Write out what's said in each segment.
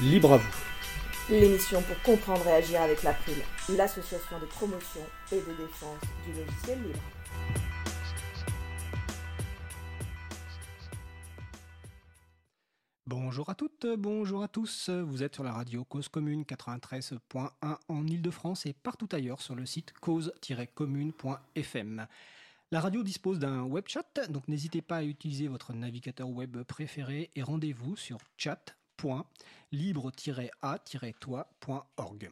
Libre à vous. L'émission pour comprendre et agir avec l'April, l'association de promotion et de défense du logiciel libre. Bonjour à toutes, bonjour à tous. Vous êtes sur la radio Cause Commune 93.1 en Ile-de-France et partout ailleurs sur le site cause-commune.fm. La radio dispose d'un web chat, donc n'hésitez pas à utiliser votre navigateur web préféré et rendez-vous sur chat.libre-a-toi.org.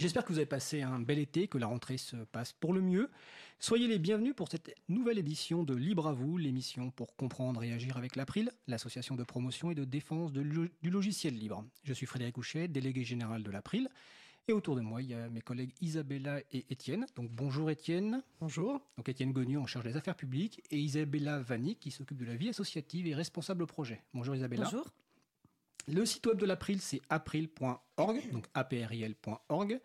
J'espère que vous avez passé un bel été, que la rentrée se passe pour le mieux. Soyez les bienvenus pour cette nouvelle édition de Libre à vous, l'émission pour comprendre et agir avec l'April, l'association de promotion et de défense de du logiciel libre. Je suis Frédéric Couchet, délégué général de l'April. Et autour de moi, il y a mes collègues Isabella et Étienne. Donc bonjour Étienne. Bonjour. Donc Étienne Gonu en charge des affaires publiques et Isabella Vanni qui s'occupe de la vie associative et responsable au projet. Bonjour Isabella. Bonjour. Le site web de l'April, c'est april.org, donc april.org.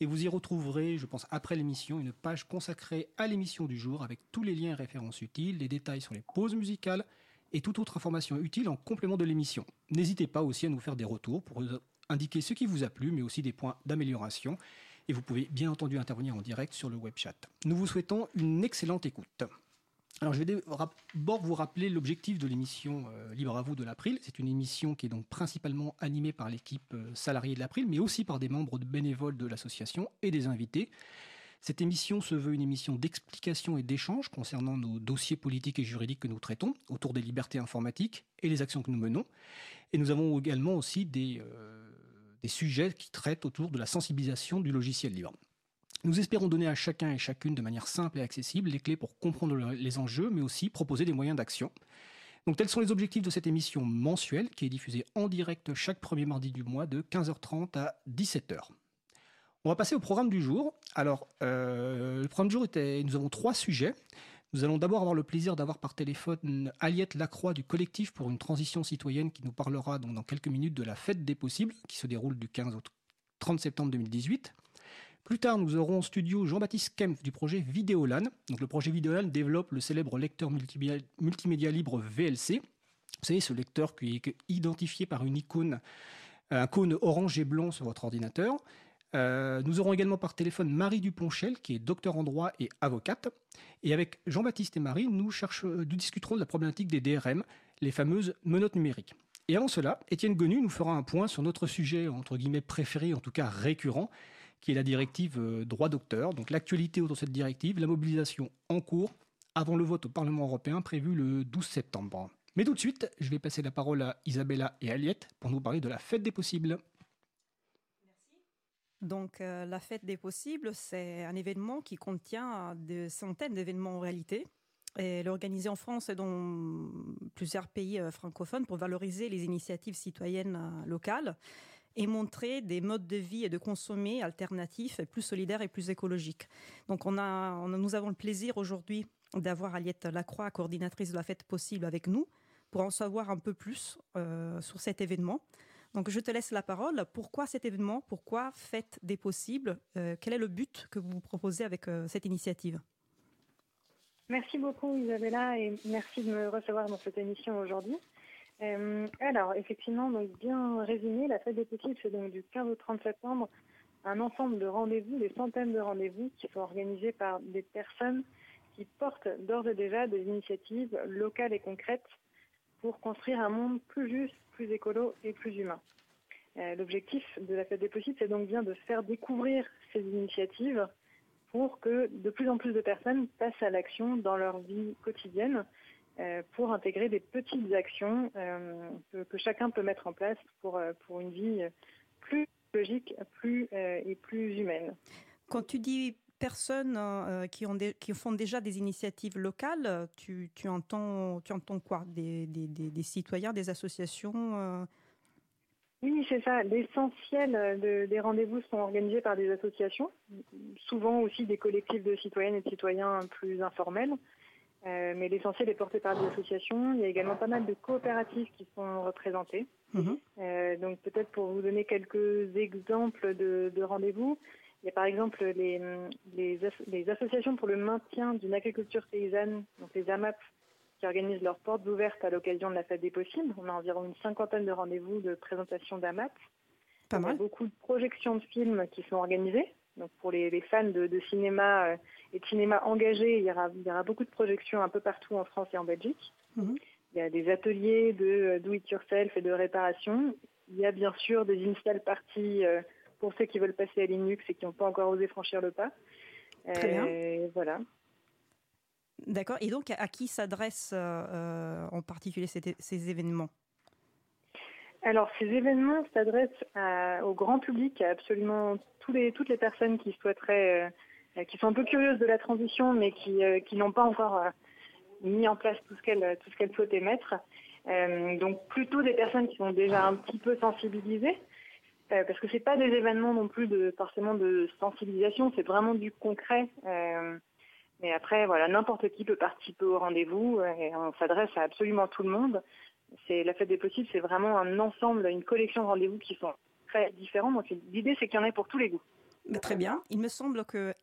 Et vous y retrouverez, je pense, après l'émission, une page consacrée à l'émission du jour avec tous les liens et références utiles, les détails sur les pauses musicales et toute autre information utile en complément de l'émission. N'hésitez pas aussi à nous faire des retours pour indiquer ce qui vous a plu, mais aussi des points d'amélioration. Et vous pouvez bien entendu intervenir en direct sur le web chat. Nous vous souhaitons une excellente écoute. Je vais d'abord vous rappeler l'objectif de l'émission euh, Libre à vous de l'April. C'est une émission qui est donc principalement animée par l'équipe euh, salariée de l'April, mais aussi par des membres bénévoles de l'association et des invités. Cette émission se veut une émission d'explication et d'échange concernant nos dossiers politiques et juridiques que nous traitons autour des libertés informatiques et les actions que nous menons. Et nous avons également aussi des, euh, des sujets qui traitent autour de la sensibilisation du logiciel libre. Nous espérons donner à chacun et chacune de manière simple et accessible les clés pour comprendre les enjeux, mais aussi proposer des moyens d'action. Donc tels sont les objectifs de cette émission mensuelle qui est diffusée en direct chaque premier mardi du mois de 15h30 à 17h. On va passer au programme du jour. Alors, euh, le programme du jour était, nous avons trois sujets. Nous allons d'abord avoir le plaisir d'avoir par téléphone Aliette Lacroix du collectif pour une transition citoyenne qui nous parlera donc dans quelques minutes de la fête des possibles qui se déroule du 15 au 30 septembre 2018. Plus tard, nous aurons en studio Jean-Baptiste Kempf du projet Vidéolan. Donc, le projet Vidéolan développe le célèbre lecteur multimédia, libre VLC. Vous savez, ce lecteur qui est identifié par une icône, un cône orange et blanc sur votre ordinateur. Euh, nous aurons également par téléphone Marie Duponchel, qui est docteur en droit et avocate. Et avec Jean-Baptiste et Marie, nous, nous discuterons de la problématique des DRM, les fameuses menottes numériques. Et avant cela, Étienne Gonu nous fera un point sur notre sujet, entre guillemets, préféré, en tout cas récurrent, qui est la directive euh, droit docteur. Donc l'actualité autour de cette directive, la mobilisation en cours avant le vote au Parlement européen prévu le 12 septembre. Mais tout de suite, je vais passer la parole à Isabella et Aliette pour nous parler de la fête des possibles. Donc euh, la fête des possibles, c'est un événement qui contient des centaines d'événements en réalité. Elle est organisée en France et dans plusieurs pays euh, francophones pour valoriser les initiatives citoyennes locales et montrer des modes de vie et de consommer alternatifs, plus solidaires et plus écologiques. Donc on a, nous avons le plaisir aujourd'hui d'avoir Aliette Lacroix, coordinatrice de la fête possible avec nous, pour en savoir un peu plus euh, sur cet événement. Donc je te laisse la parole. Pourquoi cet événement? Pourquoi Fête des possibles? Euh, Quel est le but que vous proposez avec euh, cette initiative? Merci beaucoup Isabella et merci de me recevoir dans cette émission aujourd'hui. Euh, alors, effectivement, donc bien résumé, la fête des possibles, c'est donc du 15 au 30 septembre un ensemble de rendez-vous, des centaines de rendez-vous qui sont organisés par des personnes qui portent d'ores et déjà des initiatives locales et concrètes pour construire un monde plus juste, plus écolo et plus humain. Euh, l'objectif de la fête des possibles, c'est donc bien de faire découvrir ces initiatives pour que de plus en plus de personnes passent à l'action dans leur vie quotidienne pour intégrer des petites actions euh, que, chacun peut mettre en place pour, euh, pour une vie plus logique plus, et plus humaine. Quand tu dis personnes qui, ont qui font déjà des initiatives locales, tu, tu, entends, tu entends quoi? Des, des, des, citoyens, des associations Oui, c'est ça. L'essentiel des rendez-vous sont organisés par des associations, souvent aussi des collectifs de citoyennes et de citoyens plus informels. Euh, mais l'essentiel est porté par des associations. Il y a également pas mal de coopératives qui sont représentées. Mhm. Euh, donc peut-être pour vous donner quelques exemples de, rendez-vous, il y a par exemple les, les, associations pour le maintien d'une agriculture paysanne, donc les AMAP, qui organisent leurs portes ouvertes à l'occasion de la fête des possibles. On a environ une cinquantaine de rendez-vous de présentation d'AMAT. Pas Il y a mal. beaucoup de projections de films qui sont organisées. Donc pour les, les fans de, de cinéma euh, et de cinéma engagé, il y, aura, il y aura beaucoup de projections un peu partout en France et en Belgique. Mhm. Il y a des ateliers de euh, do-it-yourself et de réparation. Il y a bien sûr des install parties euh, pour ceux qui veulent passer à Linux et qui n'ont pas encore osé franchir le pas. Très bien. Voilà. D'accord. Et donc, à, qui s'adressent euh, en particulier ces, ces événements? Alors, ces événements s'adressent au grand public, à absolument tous les, toutes les personnes qui souhaiteraient, euh, qui sont un peu curieuses de la transition, mais qui, euh, n'ont pas encore euh, mis en place tout ce qu'elles tout ce souhaitaient mettre. Donc, plutôt des personnes qui sont déjà un petit peu sensibilisées, parce que c'est pas des événements non plus de forcément de sensibilisation, c'est vraiment du concret. mais après, voilà, n'importe qui peut participer au rendez-vous et on s'adresse à absolument tout le monde. C'est la fête des possibles, c'est vraiment un ensemble, une collection de rendez-vous qui sont très différents. Donc l'idée, c'est qu'il y en ait pour tous les goûts. Mais Très bien. Il me semble que,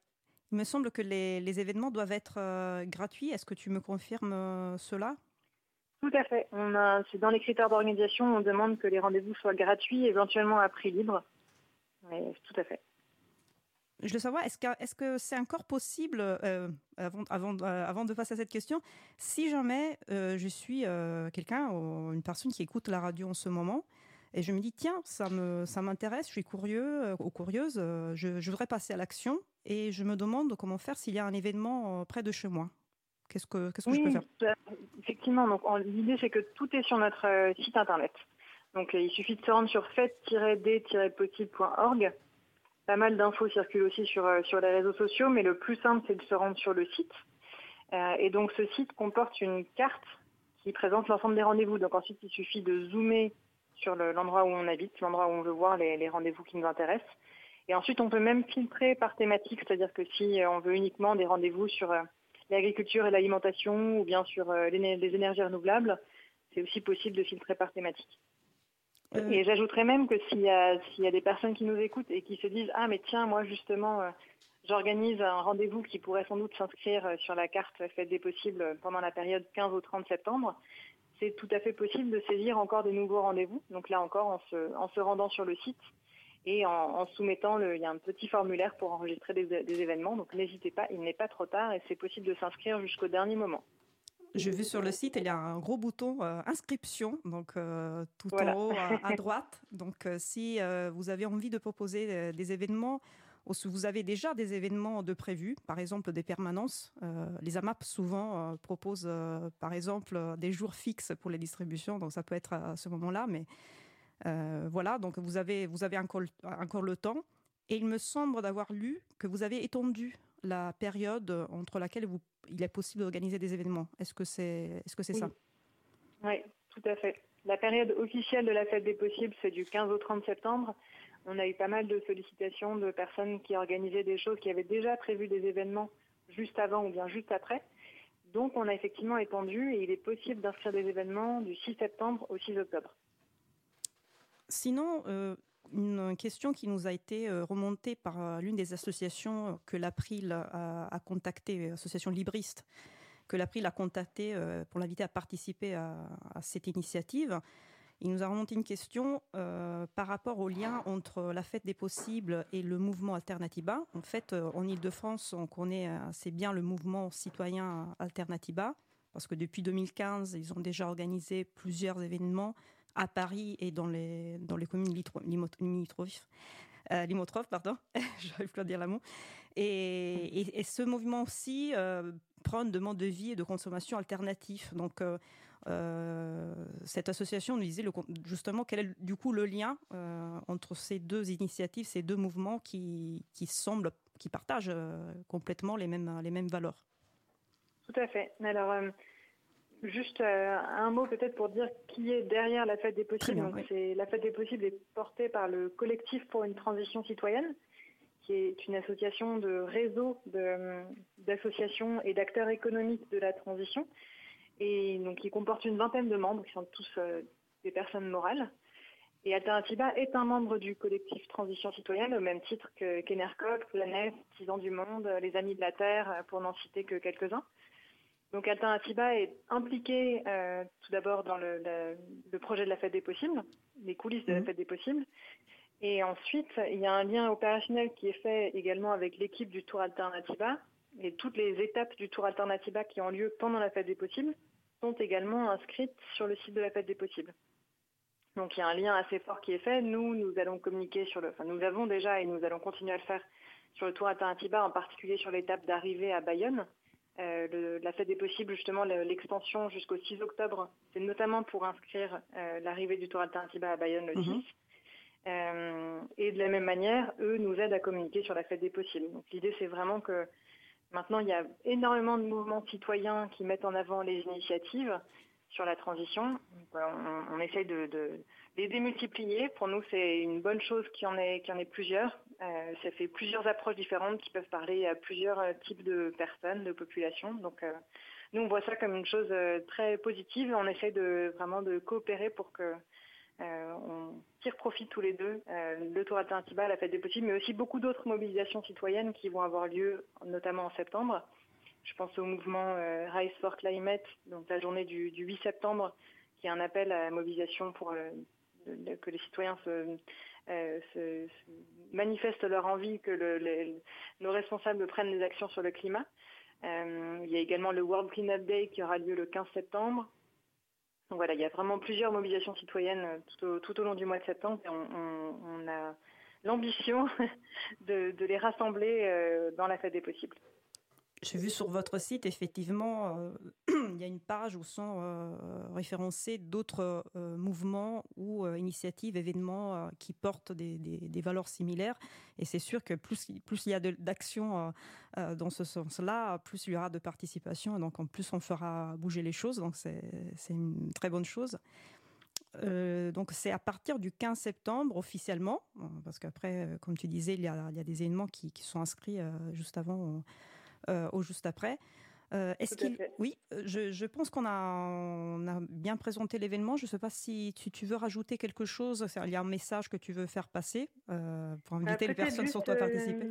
il me semble que les, les événements doivent être euh, gratuits. Est-ce que tu me confirmes euh, cela? Tout à fait. On a, c'est dans les critères d'organisation, on demande que les rendez-vous soient gratuits, éventuellement à prix libre. Tout à fait. Je veux savoir, est-ce que est-ce que c'est encore possible, euh, avant, avant, euh, avant de passer à cette question, si jamais euh, je suis quelqu'un, ou une personne qui écoute la radio en ce moment, et je me dis, tiens, ça me ça m'intéresse, je suis curieux ou curieuse, je, je voudrais passer à l'action, et je me demande comment faire s'il y a un événement près de chez moi. Qu'est-ce que, qu'est-ce que je peux faire? euh, effectivement. Donc en- l'idée, c'est que tout est sur notre site internet. Donc il suffit de se rendre sur fête-d-possible.org. Pas mal d'infos circulent aussi sur, euh, sur les réseaux sociaux, mais le plus simple, c'est de se rendre sur le site. Euh, et donc ce site comporte une carte qui présente l'ensemble des rendez-vous. Donc ensuite, il suffit de zoomer sur le- l'endroit où on habite, l'endroit où on veut voir les, rendez-vous qui nous intéressent. Et ensuite, on peut même filtrer par thématique, c'est-à-dire que si euh, on veut uniquement des rendez-vous sur l'agriculture et l'alimentation ou bien sur les énergies renouvelables, c'est aussi possible de filtrer par thématique. Euh, Et j'ajouterais même que s'il y, a, des personnes qui nous écoutent et qui se disent Ah, mais tiens, moi justement, euh, j'organise un rendez-vous qui pourrait sans doute s'inscrire euh, sur la carte Fête des possibles pendant la période 15 au 30 septembre, c'est tout à fait possible de saisir encore des nouveaux rendez-vous. Donc là encore, en se, en se rendant sur le site et en, soumettant, il y a un petit formulaire pour enregistrer des événements. Donc n'hésitez pas, il n'est pas trop tard et c'est possible de s'inscrire jusqu'au dernier moment. J'ai vu sur le site, il y a un gros bouton euh, inscription, donc euh, tout Voilà. en haut à, droite. Donc, euh, si vous avez envie de proposer des événements, ou si vous avez déjà des événements de prévus, par exemple des permanences, les AMAP souvent proposent, par exemple, des jours fixes pour les distributions, donc ça peut être à ce moment-là, mais voilà, donc vous avez, vous avez encore, encore le temps. Et il me semble d'avoir lu que vous avez étendu la période entre laquelle vous, il est possible d'organiser des événements. Est-ce que c'est est -ce c'est Oui. ça? Oui, tout à fait. La période officielle de la fête des possibles, c'est du 15 au 30 septembre. On a eu pas mal de sollicitations de personnes qui organisaient des choses, qui avaient déjà prévu des événements juste avant ou bien juste après. Donc on a effectivement étendu et il est possible d'inscrire des événements du 6 septembre au 6 octobre. Sinon, euh, une question qui nous a été euh, remontée par euh, l'une des associations que l'April a, a contacté, l'association Libriste, que l'April a contacté euh, pour l'inviter à participer à, cette initiative. Il nous a remonté une question euh, par rapport au lien entre la fête des possibles et le mouvement Alternatiba. En fait, euh, en Ile-de-France, on connaît assez bien le mouvement citoyen Alternatiba, parce que depuis 2015, ils ont déjà organisé plusieurs événements à Paris et dans les, dans les communes limitrophes. Euh, pardon, j'arrive plus à dire l'amour. Et, et, ce mouvement aussi euh, prône de mode de vie et de consommation alternatif. Donc, euh, euh, cette association nous disait le, justement quel est du coup le lien euh, entre ces deux initiatives, ces deux mouvements qui, qui semblent, qui partagent complètement les mêmes, les mêmes valeurs. Tout à fait. Alors, Juste euh, un mot peut-être pour dire qui est derrière la fête des possibles. Bien, Donc, oui. c'est, la fête des possibles est portée par le collectif pour une transition citoyenne, qui est une association de réseau de, d'associations et d'acteurs économiques de la transition, et donc qui comporte une vingtaine de membres qui sont tous euh, des personnes morales. Et Alternativa est un membre du collectif Transition citoyenne au même titre que qu'Enercop, Planète, Tisans du Monde, les Amis de la Terre, pour n'en citer que quelques-uns. Donc Alternativa est impliqué tout d'abord dans le, projet de la fête des possibles, les coulisses de la mhm. fête des possibles. Et ensuite, il y a un lien opérationnel qui est fait également avec l'équipe du Tour Alternativa. Et toutes les étapes du Tour Alternativa qui ont lieu pendant la fête des possibles sont également inscrites sur le site de la fête des possibles. Donc il y a un lien assez fort qui est fait. Nous, nous allons communiquer sur le, enfin nous avons déjà et nous allons continuer à le faire sur le Tour Alternativa, en particulier sur l'étape d'arrivée à Bayonne. Euh, la fête des possibles, justement, l'extension jusqu'au 6 octobre, c'est notamment pour inscrire euh, l'arrivée du Tour Alternativa à Bayonne le 6. Mhm. Euh, et de la même manière, eux nous aident à communiquer sur la fête des possibles. Donc l'idée, c'est vraiment que maintenant, il y a énormément de mouvements citoyens qui mettent en avant les initiatives sur la transition. on, essaye de, les démultiplier. Pour nous, c'est une bonne chose qu'il y en ait, qu'il y en ait plusieurs. Euh, ça fait plusieurs approches différentes qui peuvent parler à plusieurs euh, types de personnes, de populations. Donc, euh, nous, on voit ça comme une chose très positive. On essaie de vraiment de coopérer pour que on tire profit tous les deux. le Tour Alternativa, la fête des possibles, mais aussi beaucoup d'autres mobilisations citoyennes qui vont avoir lieu, notamment en septembre. Je pense au mouvement Rise for Climate, donc la journée du, 8 septembre, qui est un appel à la mobilisation pour que les citoyens euh, se, manifestent leur envie que nos responsables prennent des actions sur le climat. il y a également le World Cleanup Day qui aura lieu le 15 septembre. Donc voilà, il y a vraiment plusieurs mobilisations citoyennes tout au, long du mois de septembre et on, a l'ambition de, les rassembler dans la fête des possibles. J'ai vu sur votre site, effectivement, euh, il y a une page où sont euh, référencés d'autres euh, mouvements ou initiatives, événements qui portent des, valeurs similaires. Et c'est sûr que plus, il y a d'actions dans ce sens-là, plus il y aura de participation. Et donc, en plus, on fera bouger les choses. Donc, c'est une très bonne chose. donc c'est à partir du 15 septembre officiellement, parce qu'après, comme tu disais, il y a, des événements qui, sont inscrits juste avant au juste après. Euh, est-ce qu'il... Oui, euh, je, pense qu'on a, a bien présenté l'événement. Je ne sais pas si tu, veux rajouter quelque chose. Il y a un message que tu veux faire passer pour inviter les personnes surtout à participer.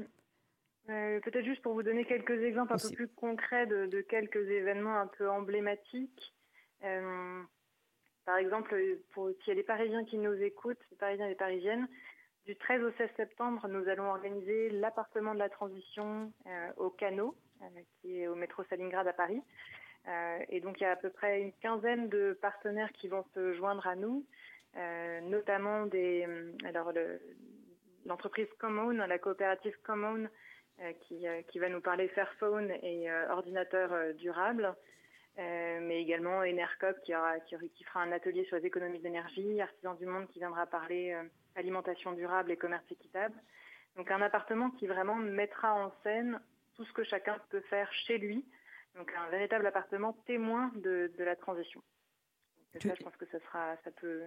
peut-être juste pour vous donner quelques exemples un peu plus concrets de, quelques événements un peu emblématiques. par exemple, pour, s'il y a des Parisiens qui nous écoutent, les Parisiens et les Parisiennes, du 13 au 16 septembre, nous allons organiser l'appartement de la transition euh, au Canot, euh, qui est au métro Stalingrad à Paris. Euh, et donc il y a à peu près une quinzaine de partenaires qui vont se joindre à nous, notamment des, alors l'entreprise Common, la coopérative Common, qui, qui, va nous parler Fairphone et ordinateur durable. mais également Enercop qui, aura, qui, fera un atelier sur les économies d'énergie, Artisan du Monde qui viendra parler alimentation durable et commerce équitable. Donc un appartement qui vraiment mettra en scène tout ce que chacun peut faire chez lui. Donc un véritable appartement témoin de, la transition. ça, je pense que ça sera, ça peut,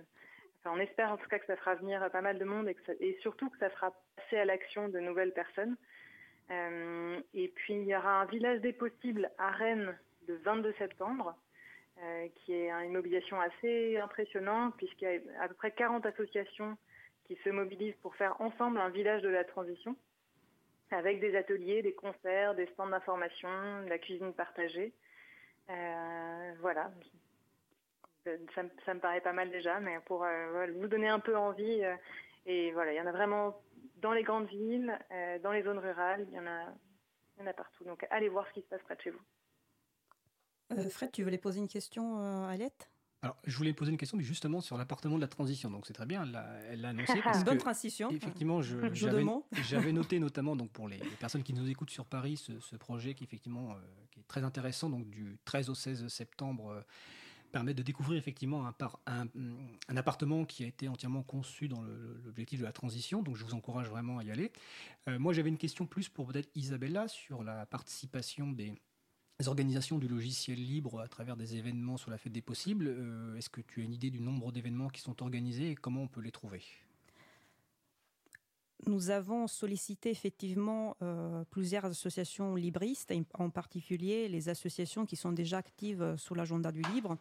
on espère en tout cas que ça fera venir pas mal de monde et, surtout que ça fera passer à l'action de nouvelles personnes. Euh, et puis il y aura un village des possibles à Rennes le 22 septembre, euh, qui est une mobilisation assez impressionnante puisqu'il y a à peu près 40 associations qui se mobilisent pour faire ensemble un village de la transition, avec des ateliers, des concerts, des stands d'information, de la cuisine partagée. Euh, voilà. Ça, me paraît pas mal déjà, mais pour euh, vous donner un peu envie, euh, et voilà, il y en a vraiment dans les grandes villes, dans les zones rurales, il y en a, il y en a partout. Donc allez voir ce qui se passe près de chez vous. Fred, tu voulais poser une question à Alette alors, je voulais poser une question justement sur l'appartement de la transition. Donc, c'est très bien, elle l'a annoncé. Bonne transition. Effectivement, j'avais noté notamment donc pour les, personnes qui nous écoutent sur Paris ce, projet qui effectivement euh, qui est très intéressant. Donc, du 13 au 16 septembre, euh, permet de découvrir effectivement un, un, un, appartement qui a été entièrement conçu dans l'objectif de la transition. Donc, je vous encourage vraiment à y aller. Euh, moi, j'avais une question plus pour peut-être Isabella sur la participation des les organisations du logiciel libre à travers des événements sur la fête des possibles. Euh, est-ce que tu as une idée du nombre d'événements qui sont organisés et comment on peut les trouver? Nous avons sollicité effectivement euh, plusieurs associations libristes, en particulier les associations qui sont déjà actives sous l'agenda du libre.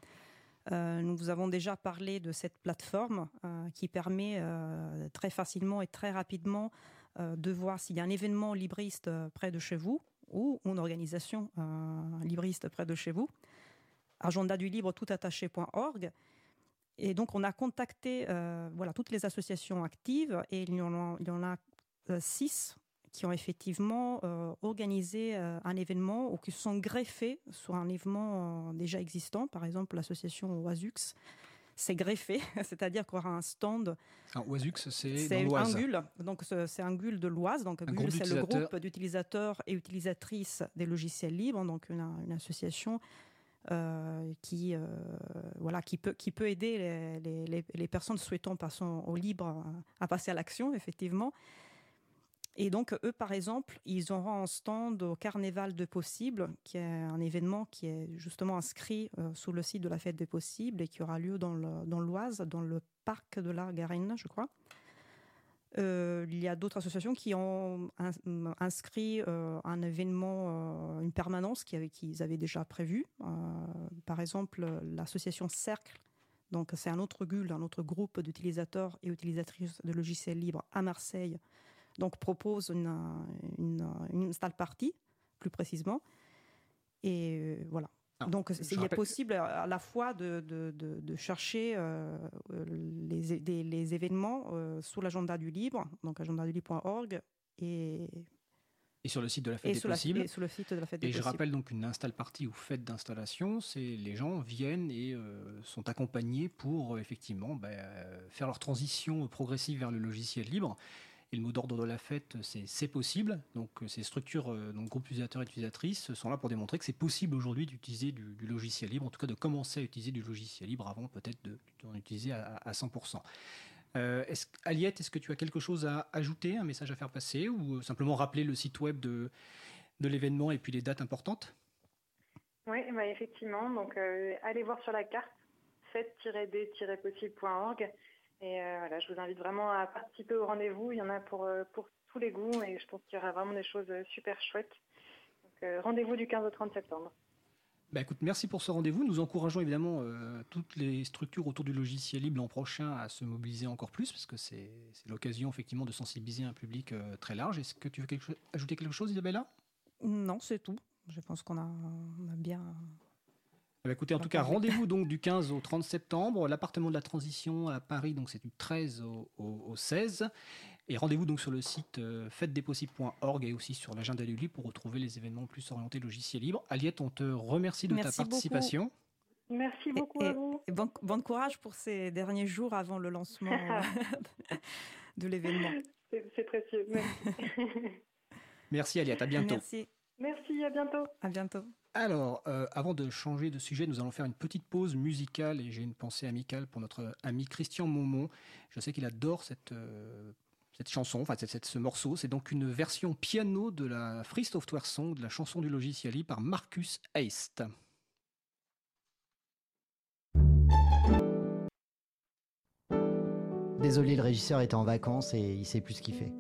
Euh, nous avons déjà parlé de cette plateforme qui permet très facilement et très rapidement de voir s'il y a un événement libriste près de chez vous ou une organisation libriste près de chez vous. Agenda du libre toutattaché.org. Et donc, on a contacté voilà, toutes les associations actives et il y en a, a six qui ont effectivement euh, organisé euh, un événement ou qui sont greffés sur un événement euh, déjà existant. Par exemple, l'association Oisux s'est greffé, c'est-à-dire qu'on aura un stand. Alors, Oisux, c'est Angul, donc c'est Angul de l'Oise. Donc Angul, c'est le groupe d'utilisateurs et utilisatrices des logiciels libres, donc une, une association qui, voilà, qui, peut, qui peut aider les, les, les personnes souhaitant passer au libre à passer à l'action, effectivement. Et donc, eux, par exemple, ils auront un stand au Carnaval de Possibles, qui est un événement qui est justement inscrit euh, sur le site de la Fête des Possibles et qui aura lieu dans l'Oise, dans, le parc de la Garenne, je crois. Euh, il y a d'autres associations qui ont inscrit euh, un événement, une permanence qu'ils avaient déjà prévu. par exemple, l'association Cercle, donc c'est un autre GUL, un autre groupe d'utilisateurs et utilisatrices de logiciels libres à Marseille, donc propose une, une, une install party, plus précisément. Et euh, voilà. Donc, il est possible à la fois de, de, de, chercher euh, les, les, événements euh, sur l'agenda du libre, donc agendadulibre.org, et et sur le site de la fête des possibles. et sur le site de la fête Et je rappelle donc une install party ou fête d'installation, c'est les gens viennent et sont accompagnés pour effectivement bah, faire leur transition progressive vers le logiciel libre. Et le mot d'ordre de la fête, c'est c'est possible. Donc euh, ces structures, euh, donc groupes utilisateurs et utilisatrices, sont là pour démontrer que c'est possible aujourd'hui d'utiliser du, logiciel libre, en tout cas de commencer à utiliser du logiciel libre avant peut-être d'en utiliser à, 100%. Euh, est Aliette, est-ce que tu as quelque chose à ajouter, un message à faire passer, ou simplement rappeler le site web de, de l'événement et puis les dates importantes? Oui, bah effectivement. Donc allez voir sur la carte fête-d-possible.org et euh, voilà, je vous invite vraiment à participer au rendez-vous. Il y en a pour, euh, pour tous les goûts et je pense qu'il y aura vraiment des choses euh, super chouettes. rendez-vous du 15 au 30 septembre. Bah écoute, merci pour ce rendez-vous. Nous encourageons évidemment toutes les structures autour du logiciel libre l'an prochain à se mobiliser encore plus, parce que c'est l'occasion effectivement de sensibiliser un public très large. Est-ce que tu veux ajouter quelque chose, Isabella? Non, c'est tout. Je pense qu'on a, a, bien écoutez, en tout cas, rendez-vous donc du 15 au 30 septembre. L'appartement de la transition à Paris, donc c'est du 13 au, 16. Et rendez-vous donc sur le site euh, fêtedespossibles.org et aussi sur l'agenda du livre pour retrouver les événements plus orientés logiciel libre. Aliette, on te remercie de ta participation. Merci beaucoup à vous. Et bon, courage pour ces derniers jours avant le lancement de l'événement. C'est précieux. Merci. Merci Aliette, à bientôt. Merci. Merci, à bientôt. À bientôt. Alors, euh, avant de changer de sujet, nous allons faire une petite pause musicale et j'ai une pensée amicale pour notre ami Christian Momont. Je sais qu'il adore cette, euh, cette chanson, enfin cette, ce morceau. C'est donc une version piano de la Free Software Song, de la chanson du logiciel par Marcus Heist. Désolé, le régisseur était en vacances et il sait plus ce qu'il fait.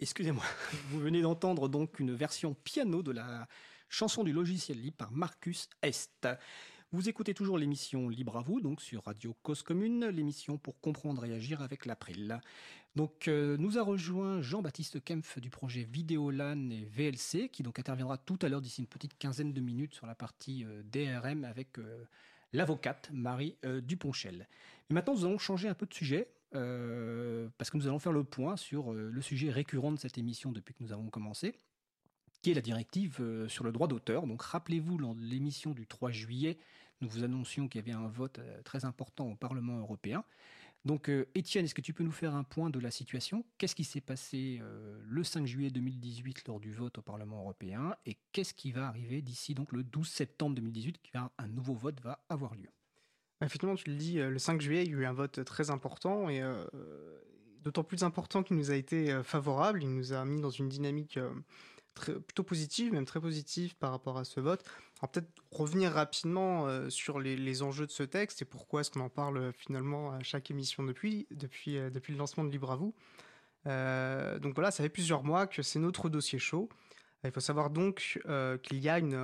Excusez-moi, vous venez d'entendre donc une version piano de la chanson du logiciel libre par Marcus Est. Vous écoutez toujours l'émission Libre à vous, donc sur Radio Cause Commune, l'émission pour comprendre et agir avec l'April. Donc, euh, nous a rejoint Jean-Baptiste Kempf du projet Vidéolan et VLC, qui donc interviendra tout à l'heure d'ici une petite quinzaine de minutes sur la partie euh, DRM avec euh, l'avocate Marie Duponchel. Maintenant, nous allons changer un peu de sujet. Parce que nous allons faire le point sur le sujet récurrent de cette émission depuis que nous avons commencé, qui est la directive sur le droit d'auteur. Donc rappelez-vous, dans l'émission du 3 juillet, nous vous annoncions qu'il y avait un vote très important au Parlement européen. Donc, euh, Étienne, est-ce que tu peux nous faire un point de la situation? Qu'est-ce qui s'est passé euh, le 5 juillet 2018 lors du vote au Parlement européen? Et qu'est-ce qui va arriver d'ici donc le 12 septembre 2018 Un nouveau vote va avoir lieu? Effectivement, tu le dis, euh, le 5 juillet, il y a eu un vote très important et d'autant plus important qu'il nous a été favorable. Il nous a mis dans une dynamique plutôt positive, même très positive par rapport à ce vote. Alors peut-être revenir rapidement euh, sur les, enjeux de ce texte et pourquoi est-ce qu'on en parle euh, finalement à chaque émission depuis, depuis, euh, le lancement de Libre à vous. donc voilà, ça fait plusieurs mois que c'est notre dossier chaud. Il faut savoir donc qu'il y a une,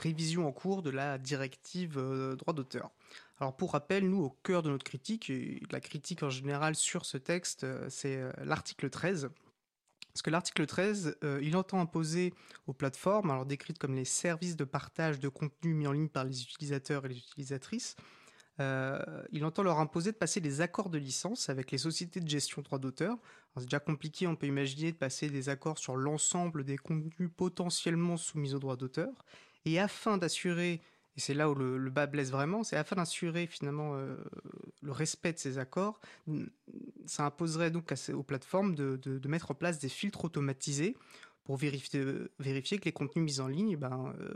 révision en cours de la directive droit d'auteur. Alors pour rappel, nous, au cœur de notre critique, la critique en général sur ce texte, c'est l'article 13, parce que l'article 13, euh, il entend imposer aux plateformes, alors décrites comme les services de partage de contenu mis en ligne par les utilisateurs et les utilisatrices, euh, il entend leur imposer de passer des accords de licence avec les sociétés de gestion droit d'auteur. C'est déjà compliqué, on peut imaginer de passer des accords sur l'ensemble des contenus potentiellement soumis au droit d'auteur. Et afin d'assurer et c'est là où le, bas blesse vraiment, c'est afin d'assurer finalement euh, le respect de ces accords, ça imposerait donc aux plateformes de, mettre en place des filtres automatisés pour vérifier, que les contenus mis en ligne ben, euh,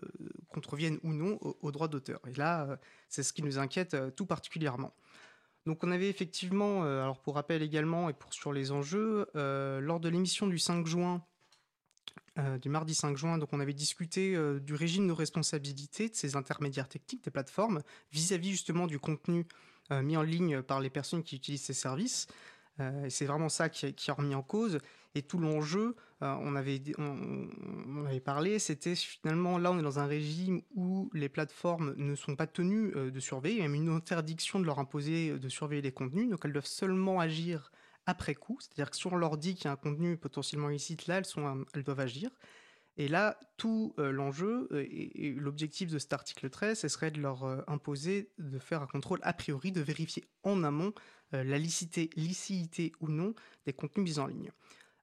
contreviennent ou non au, droit d'auteur. Et là, euh, c'est ce qui nous inquiète tout particulièrement. Donc on avait effectivement, alors pour rappel également et pour sur les enjeux, lors de l'émission du 5 juin euh, du mardi 5 juin. Donc, on avait discuté euh, du régime de responsabilité de ces intermédiaires techniques, des plateformes, vis-à-vis justement du contenu euh, mis en ligne par les personnes qui utilisent ces services. c'est vraiment ça qui, qui, a remis en cause. Et tout l'enjeu, on, avait, on, avait parlé, c'était finalement là, on est dans un régime où les plateformes ne sont pas tenues de surveiller, il même une interdiction de leur imposer de surveiller les contenus. Donc, elles doivent seulement agir après coup. C'est-à-dire que si on leur dit qu'il y a un contenu potentiellement illicite, là, elles, sont, elles doivent agir. Et là, tout euh, l'enjeu euh, et, l'objectif de cet article 13, ce serait de leur euh, imposer de faire un contrôle a priori, de vérifier en amont la licité, licité ou non des contenus mis en ligne.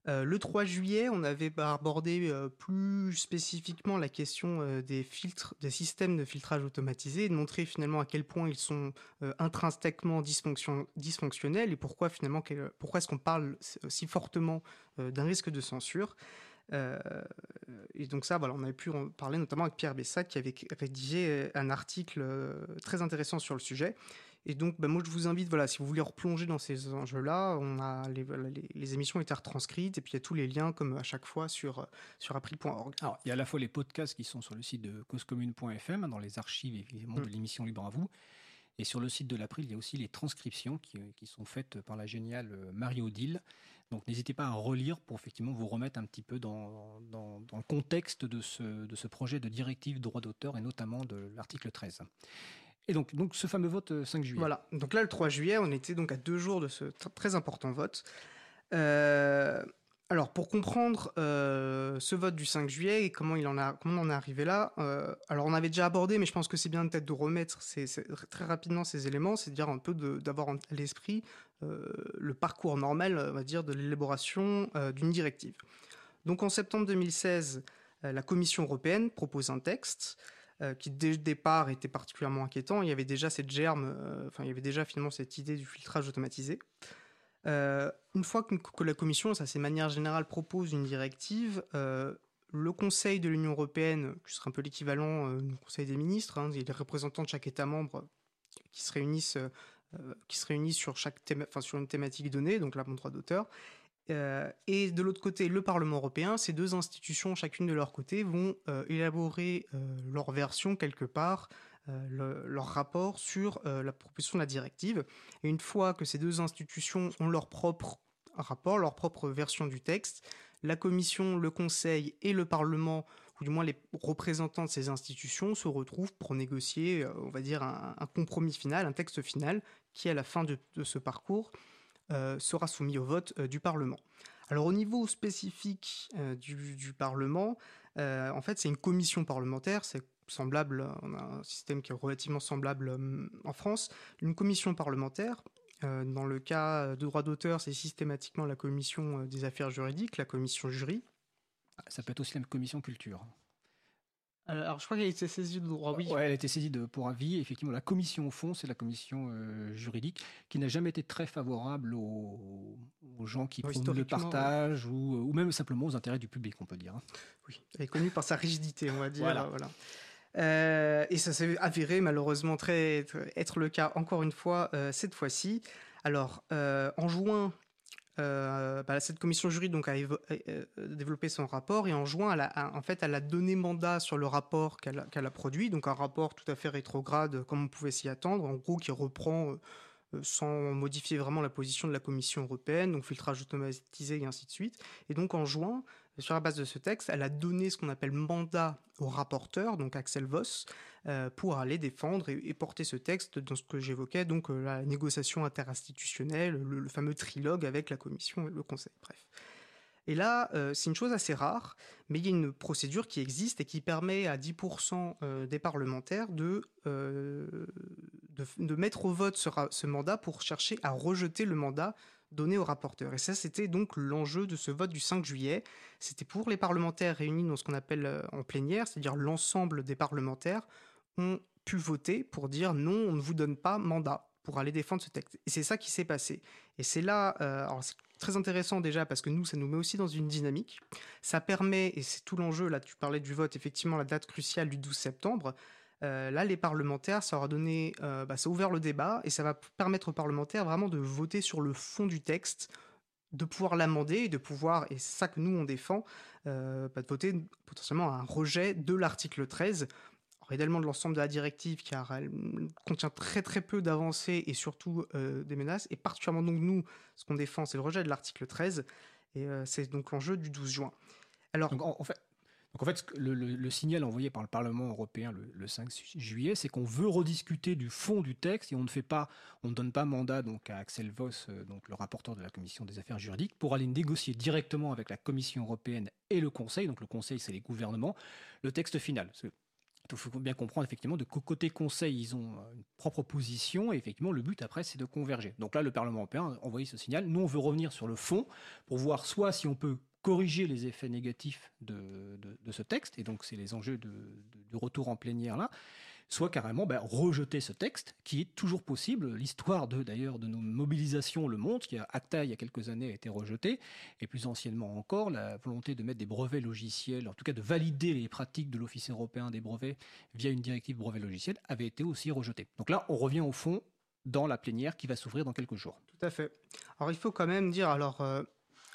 Le 3 juillet, on avait abordé plus spécifiquement la question des filtres, des systèmes de filtrage automatisés, et de montrer finalement à quel point ils sont intrinsèquement dysfonctionnels et pourquoi finalement pourquoi est-ce qu'on parle si fortement d'un risque de censure. et donc ça, voilà, on avait pu en parler notamment avec Pierre Bessac qui avait rédigé un article très intéressant sur le sujet. Et donc, bah, moi, je vous invite, voilà, si vous voulez replonger dans ces enjeux-là, on a les, les, émissions été retranscrites et puis il y a tous les liens, comme à chaque fois, sur, sur april.org. Alors, il y a à la fois les podcasts qui sont sur le site de causecommune.fm, dans les archives, évidemment, de mm. l'émission Libre à vous. Et sur le site de l'April, il y a aussi les transcriptions qui, qui, sont faites par la géniale euh, Marie-Odile. Donc n'hésitez pas à relire pour effectivement vous remettre un petit peu dans, dans, dans le contexte de ce, de ce projet de directive droit d'auteur et notamment de l'article 13. Et donc, donc ce fameux vote 5 euh, juillet. Voilà. Donc là, le 3 juillet, on était donc à deux jours de ce très important vote. Euh, alors, pour comprendre euh, ce vote du 5 juillet et comment, il en a, comment on en est arrivé là, alors on avait déjà abordé, mais je pense que c'est bien peut-être de remettre très rapidement ces éléments, c'est-à-dire un peu d'avoir à l'esprit le parcours normal, on va dire, de l'élaboration d'une directive. Donc en septembre 2016, la Commission européenne propose un texte euh, qui dès le départ était particulièrement inquiétant. Il y avait déjà cette germe, euh, enfin il y avait déjà finalement cette idée du filtrage automatisé. Euh, une fois que, la Commission, ça c'est manière générale, propose une directive, le Conseil de l'Union européenne, qui serait un peu l'équivalent du Conseil des ministres, hein, a représentants de chaque État membre qui se réunissent, qui se réunissent sur, chaque sur une thématique donnée, donc là mon droit d'auteur, euh, et de l'autre côté, le Parlement européen, ces deux institutions, chacune de leur côté, vont euh, élaborer euh, leur version quelque part, leur rapport sur la proposition de la directive. Et une fois que ces deux institutions ont leur propre rapport, leur propre version du texte. La Commission, le Conseil et le Parlement, ou du moins les représentants de ces institutions, se retrouvent pour négocier, on va dire, un, compromis final, un texte final, qui à la fin de, ce parcours sera soumis au vote du Parlement. Alors au niveau spécifique du, Parlement, en fait c'est une commission parlementaire, c'est semblable, on a un système qui est relativement semblable euh, en France, une commission parlementaire. Euh, dans le cas de droit d'auteur, c'est systématiquement la commission euh, des affaires juridiques, la commission jury. Ça peut être aussi la commission culture. Alors, je crois qu'elle a été saisie de droit, oui. Oui, elle a été saisie de, pour avis. Effectivement, la commission au fond, c'est la commission juridique qui n'a jamais été très favorable aux, gens qui oui, le partage ou, ou, même simplement aux intérêts du public, on peut dire. Hein. Oui, elle est connue par sa rigidité, on va dire. voilà. Euh, et ça s'est avéré malheureusement très, être le cas encore une fois euh, cette fois-ci. Alors, euh, en juin, bah, cette commission juridique donc, a développé son rapport et en juin, elle a, en fait, elle a donné mandat sur le rapport qu'elle a produit, donc un rapport tout à fait rétrograde comme on pouvait s'y attendre, en gros qui reprend sans modifier vraiment la position de la Commission européenne, donc filtrage automatisé et ainsi de suite. Et donc en juin, sur la base de ce texte, elle a donné ce qu'on appelle mandat au rapporteur, donc Axel Voss, euh, pour aller défendre et, porter ce texte dans ce que j'évoquais, donc euh, la négociation interinstitutionnelle, le, fameux trilogue avec la Commission et le Conseil. Bref. Et là, euh, c'est une chose assez rare, mais il y a une procédure qui existe et qui permet à 10% des parlementaires de, de, mettre au vote ce, ce mandat pour chercher à rejeter le mandat donné au rapporteur. Et ça, c'était donc l'enjeu de ce vote du 5 juillet. C'était pour les parlementaires réunis dans ce qu'on appelle euh, en plénière, c'est-à-dire l'ensemble des parlementaires ont pu voter pour dire non, on ne vous donne pas mandat pour aller défendre ce texte. Et c'est ça qui s'est passé. Et c'est là, euh, alors c'est très intéressant déjà parce que nous, ça nous met aussi dans une dynamique. Ça permet, et c'est tout l'enjeu, là tu parlais du vote, effectivement la date cruciale du 12 septembre, euh, là, les parlementaires, ça aura donné, euh, bah, ça a ouvert le débat et ça va permettre aux parlementaires vraiment de voter sur le fond du texte, de pouvoir l'amender et de pouvoir, et c'est ça que nous on défend, euh, bah, de voter potentiellement un rejet de l'article 13. Alors, de l'ensemble de la directive car elle contient très très peu d'avancées et surtout des menaces et particulièrement donc nous ce qu'on défend c'est le rejet de l'article 13 et c'est donc l'enjeu du 12 juin. Alors en fait donc en fait, le, signal envoyé par le Parlement européen le, 5 juillet, c'est qu'on veut rediscuter du fond du texte et on ne fait pas, on ne donne pas mandat donc à Axel Voss, euh, le rapporteur de la commission des affaires juridiques, pour aller négocier directement avec la Commission européenne et le Conseil. Donc le Conseil, c'est les gouvernements, le texte final. Il faut bien comprendre effectivement de côté Conseil, ils ont euh, une propre position et effectivement le but après c'est de converger. Donc là, le Parlement européen a envoyé ce signal. Nous, on veut revenir sur le fond pour voir soit si on peut corriger les effets négatifs de, ce texte, et donc c'est les enjeux de, du retour en plénière là, soit carrément ben, rejeter ce texte, qui est toujours possible. L'histoire de d'ailleurs de nos mobilisations le montre, qui a ACTA il y a quelques années a été rejeté, et plus anciennement encore, la volonté de mettre des brevets logiciels, en tout cas de valider les pratiques de l'Office européen des brevets via une directive brevet logiciel, avait été aussi rejetée. Donc là, on revient au fond dans la plénière qui va s'ouvrir dans quelques jours. Tout à fait. Alors il faut quand même dire, alors euh,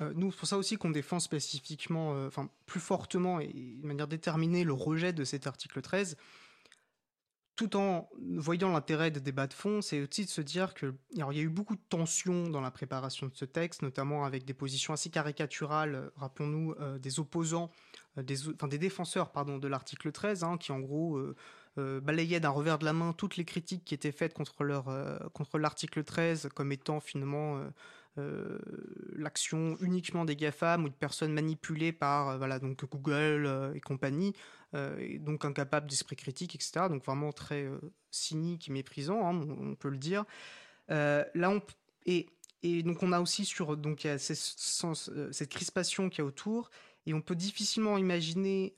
euh, nous, c'est pour ça aussi qu'on défend spécifiquement, euh, enfin plus fortement et de manière déterminée le rejet de cet article 13, tout en voyant l'intérêt des débats de fond, c'est aussi de se dire que il y a eu beaucoup de tensions dans la préparation de ce texte, notamment avec des positions assez caricaturales, euh, rappelons-nous, des opposants, des, des défenseurs pardon, de l'article 13, hein, qui en gros balayaient d'un revers de la main toutes les critiques qui étaient faites contre, leur, contre l'article 13 comme étant finalement euh, l'action uniquement des GAFAM ou de personnes manipulées par euh, voilà, donc Google euh, et compagnie, donc incapables d'esprit critique, etc. Donc vraiment très cynique et méprisant, hein, on, peut le dire. là, on, et, et donc on a aussi sur donc a cette crispation qui y a autour, et on peut difficilement imaginer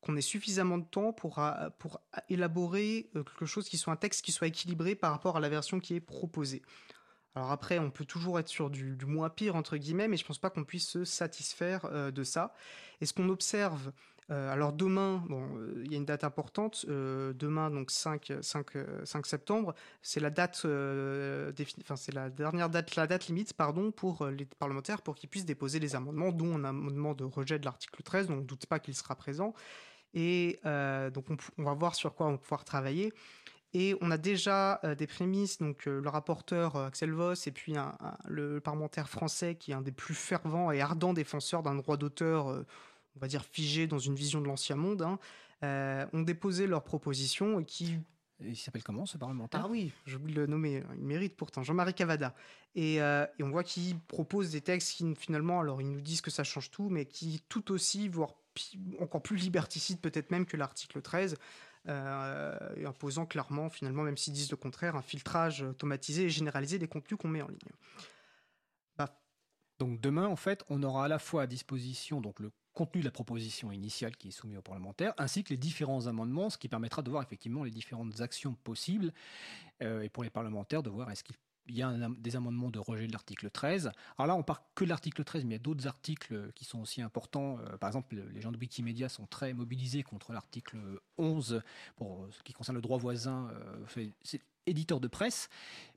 qu'on ait suffisamment de temps pour, pour élaborer quelque chose qui soit un texte qui soit équilibré par rapport à la version qui est proposée. Alors après, on peut toujours être sur du, moins pire, entre guillemets, mais je pense pas qu'on puisse se satisfaire euh, de ça. Et ce qu'on observe, euh, alors demain, bon, euh, il y a une date importante, demain, donc 5, 5, 5 septembre, c'est la date, enfin, c'est la dernière date, la date limite, pardon, pour les parlementaires pour qu'ils puissent déposer les amendements, dont un amendement de rejet de l'article 13, donc on ne doute pas qu'il sera présent. Et donc on, on, va voir sur quoi on va pouvoir travailler. Et on a déjà des prémices, donc le rapporteur Axel Voss et puis le parlementaire français qui est un des plus fervents et ardents défenseurs d'un droit d'auteur, on va dire figé dans une vision de l'ancien monde, hein, ont déposé leurs propositions et qui il s'appelle comment ce parlementaire? Ah oui, j'ai oublié de le nommer. Il mérite pourtant. Jean-Marie Cavada. Et, euh, et, on voit qu'il propose des textes qui finalement, alors ils nous disent que ça change tout, mais qui tout aussi, voire encore plus liberticides peut-être même que l'article 13, euh, imposant clairement, finalement, même s'ils disent le contraire, un filtrage automatisé et généralisé des contenus qu'on met en ligne. Bah. Donc demain, en fait, on aura à la fois à disposition donc le contenu de la proposition initiale qui est soumise aux parlementaires, ainsi que les différents amendements, ce qui permettra de voir effectivement les différentes actions possibles, euh, et pour les parlementaires de voir est-ce qu'il y a des amendements de rejet de l'article 13. Alors là, on part que de l'article 13, mais il y a d'autres articles qui sont aussi importants. Euh, par exemple, les gens de Wikimedia sont très mobilisés contre l'article 11 pour ce qui concerne le droit voisin. Euh, éditeur de presse.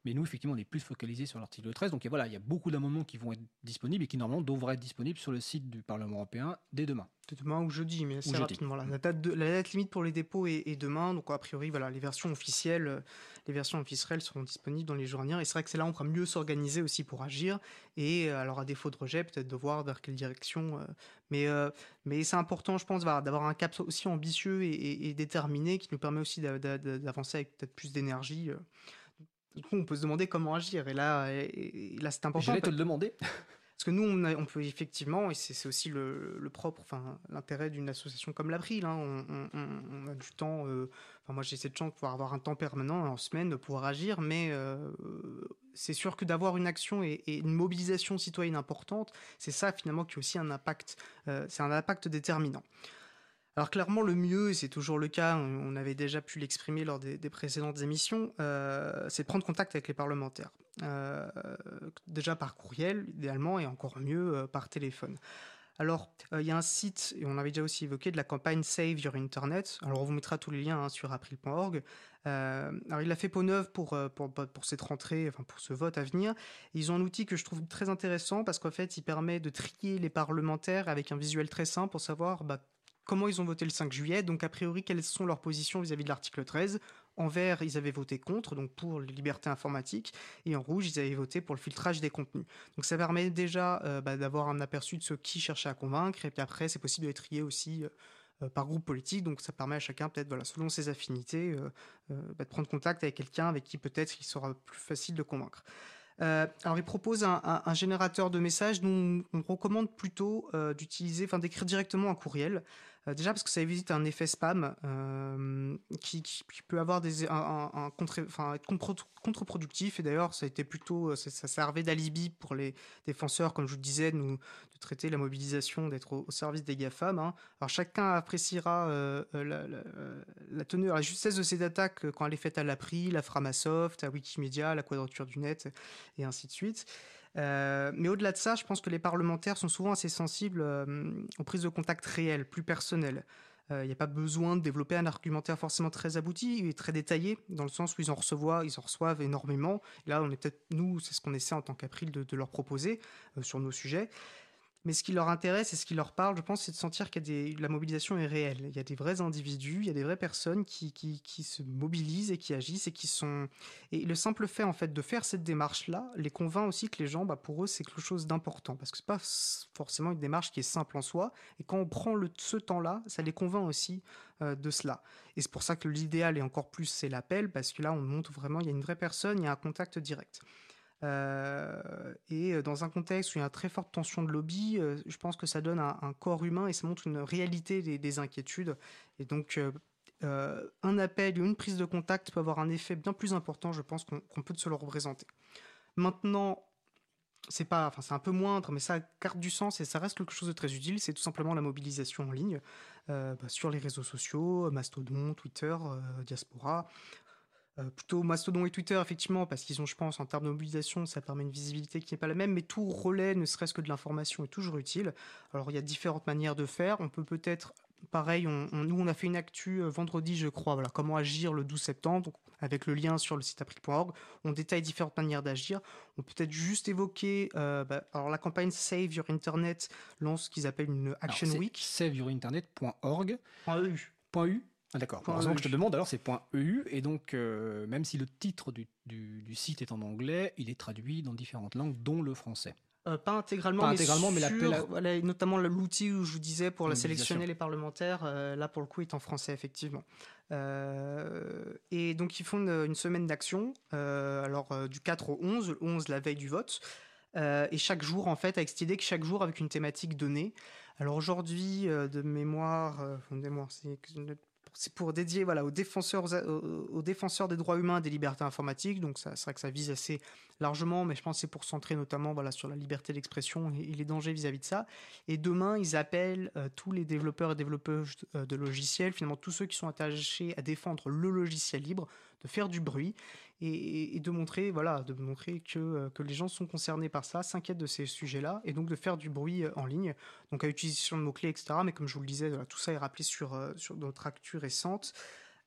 Mais nous, effectivement, on est plus focalisé sur l'article 13. Donc voilà, il y a beaucoup d'amendements qui vont être disponibles et qui normalement devraient être disponibles sur le site du Parlement européen dès demain. Demain ou jeudi, mais assez rapidement. La, date la, date limite pour les dépôts est, demain. Donc a priori, voilà, les versions officielles, euh, les versions officielles seront disponibles dans les jours à venir. Et c'est vrai que c'est là où on pourra mieux s'organiser aussi pour agir. Et euh, alors à défaut de rejet, peut-être de voir vers quelle direction. Euh, mais mais c'est important, je pense, d'avoir un cap aussi ambitieux et, et, déterminé qui nous permet aussi d'avancer avec peut-être plus d'énergie. Du coup, on peut se demander comment agir. Et là, là c'est important. J'allais te le demander. Parce que nous, on, on peut effectivement, et c'est aussi le, propre, enfin, l'intérêt d'une association comme l'April, hein, on, a du temps. Euh, enfin, moi, j'ai cette chance de pouvoir avoir un temps permanent en semaine, pouvoir agir, mais euh, c'est sûr que d'avoir une action et, une mobilisation citoyenne importante, c'est ça finalement qui a aussi un impact. Euh, c'est un impact déterminant. Alors clairement, le mieux, et c'est toujours le cas, on avait déjà pu l'exprimer lors des, précédentes émissions, euh, c'est de prendre contact avec les parlementaires. Euh, déjà par courriel, idéalement, et encore mieux euh, par téléphone. Alors, il y a un site, et on avait déjà aussi évoqué, de la campagne Save Your Internet. Alors, on vous mettra tous les liens hein, sur april.org. alors, il a fait peau neuve pour, pour, pour, cette rentrée, enfin pour ce vote à venir. Ils ont un outil que je trouve très intéressant parce qu'en fait, il permet de trier les parlementaires avec un visuel très simple pour savoir bah, comment ils ont voté le 5 juillet, donc a priori quelles sont leurs positions vis-à-vis de l'article 13. En vert, ils avaient voté contre, donc pour les libertés informatiques, et en rouge, ils avaient voté pour le filtrage des contenus. Donc ça permet déjà euh, bah, d'avoir un aperçu de ceux qui cherchaient à convaincre, et puis après, c'est possible de les trier aussi euh, par groupe politique, donc ça permet à chacun, peut-être, voilà, selon ses affinités, euh, bah, de prendre contact avec quelqu'un avec qui peut-être il sera plus facile de convaincre. alors, il propose un, générateur de messages dont on recommande plutôt d'utiliser, enfin d'écrire directement un courriel. Euh, déjà parce que ça évite un effet spam euh, qui, peut avoir un, contre, enfin, être contre-productif. Et d'ailleurs, ça a été plutôt, euh, ça, servait d'alibi pour les défenseurs, comme je vous disais, de, nous, de traiter la mobilisation, d'être au, service des GAFAM. Hein. Alors chacun appréciera la, la, teneur, la justesse de ces attaques quand elle est faite à l'April, à Framasoft, à Wikimedia, à la Quadrature du Net, et ainsi de suite. Euh, mais au-delà de ça, je pense que les parlementaires sont souvent assez sensibles euh, aux prises de contact réelles, plus personnelles. Euh, il n'y a pas besoin de développer un argumentaire forcément très abouti et très détaillé, dans le sens où ils en reçoivent, ils en reçoivent énormément. Là, on est peut-être, nous, c'est ce qu'on essaie en tant qu'April de, leur proposer sur nos sujets. Mais ce qui leur intéresse et ce qui leur parle, je pense, c'est de sentir que la mobilisation est réelle. Il y a des vrais individus, il y a des vraies personnes qui, se mobilisent et qui agissent et qui sont. Et le simple fait, en fait, de faire cette démarche-là, les convainc aussi que les gens, bah, pour eux, c'est quelque chose d'important. Parce que c'est pas forcément une démarche qui est simple en soi. Et quand on prend le, ce temps-là, ça les convainc aussi euh, de cela. Et c'est pour ça que l'idéal est encore plus, c'est l'appel, parce que là, on montre vraiment, il y a une vraie personne, il y a un contact direct. Euh, et dans un contexte où il y a une très forte tension de lobby, euh, je pense que ça donne un, corps humain et ça montre une réalité des, inquiétudes. Et donc, euh, un appel ou une prise de contact peut avoir un effet bien plus important, je pense, qu'on peut se le représenter. Maintenant, c'est pas, enfin c'est un peu moindre, mais ça garde du sens et ça reste quelque chose de très utile. C'est tout simplement la mobilisation en ligne bah, sur les réseaux sociaux, Mastodon, Twitter, Diaspora. Euh, plutôt Mastodon et Twitter, effectivement, parce qu'ils ont, je pense, en termes de mobilisation, ça permet une visibilité qui n'est pas la même, mais tout relais, ne serait-ce que de l'information, est toujours utile. Alors, il y a différentes manières de faire. On peut peut-être, pareil, on, nous, on a fait une actu euh, vendredi, je crois, voilà, comment agir le 12 septembre, avec le lien sur le site april.org. On détaille différentes manières d'agir. On peut peut-être juste évoquer, euh, bah, alors la campagne Save Your Internet lance ce qu'ils appellent une Action Week. SaveYourInternet.org. .eu. .eu Ah, d'accord. Donc je te demande alors c'est .eu et donc euh, même si le titre du, du, site est en anglais, il est traduit dans différentes langues, dont le français. Euh, pas intégralement, mais, intégralement, mais notamment l'outil où je vous disais pour la sélectionner les parlementaires, euh, là pour le coup est en français effectivement. et donc ils font une, semaine d'action, alors du 4 au 11, le 11 la veille du vote, et chaque jour en fait avec cette idée que chaque jour avec une thématique donnée. Alors aujourd'hui de mémoire, de mémoire c'est c'est pour dédier voilà, aux, défenseurs, aux, défenseurs des droits humains et des libertés informatiques. Donc c'est vrai que ça vise assez largement, mais je pense que c'est pour centrer notamment voilà, sur la liberté d'expression et, les dangers vis-à-vis de ça. Et demain, ils appellent euh, tous les développeurs et développeuses euh, de logiciels, finalement tous ceux qui sont attachés à défendre le logiciel libre, de faire du bruit et, de montrer, voilà, de montrer que, euh, que les gens sont concernés par ça, s'inquiètent de ces sujets-là, et donc de faire du bruit euh, en ligne, donc à utilisation de mots-clés, etc. Mais comme je vous le disais, tout ça est rappelé sur, euh, sur notre actu récente.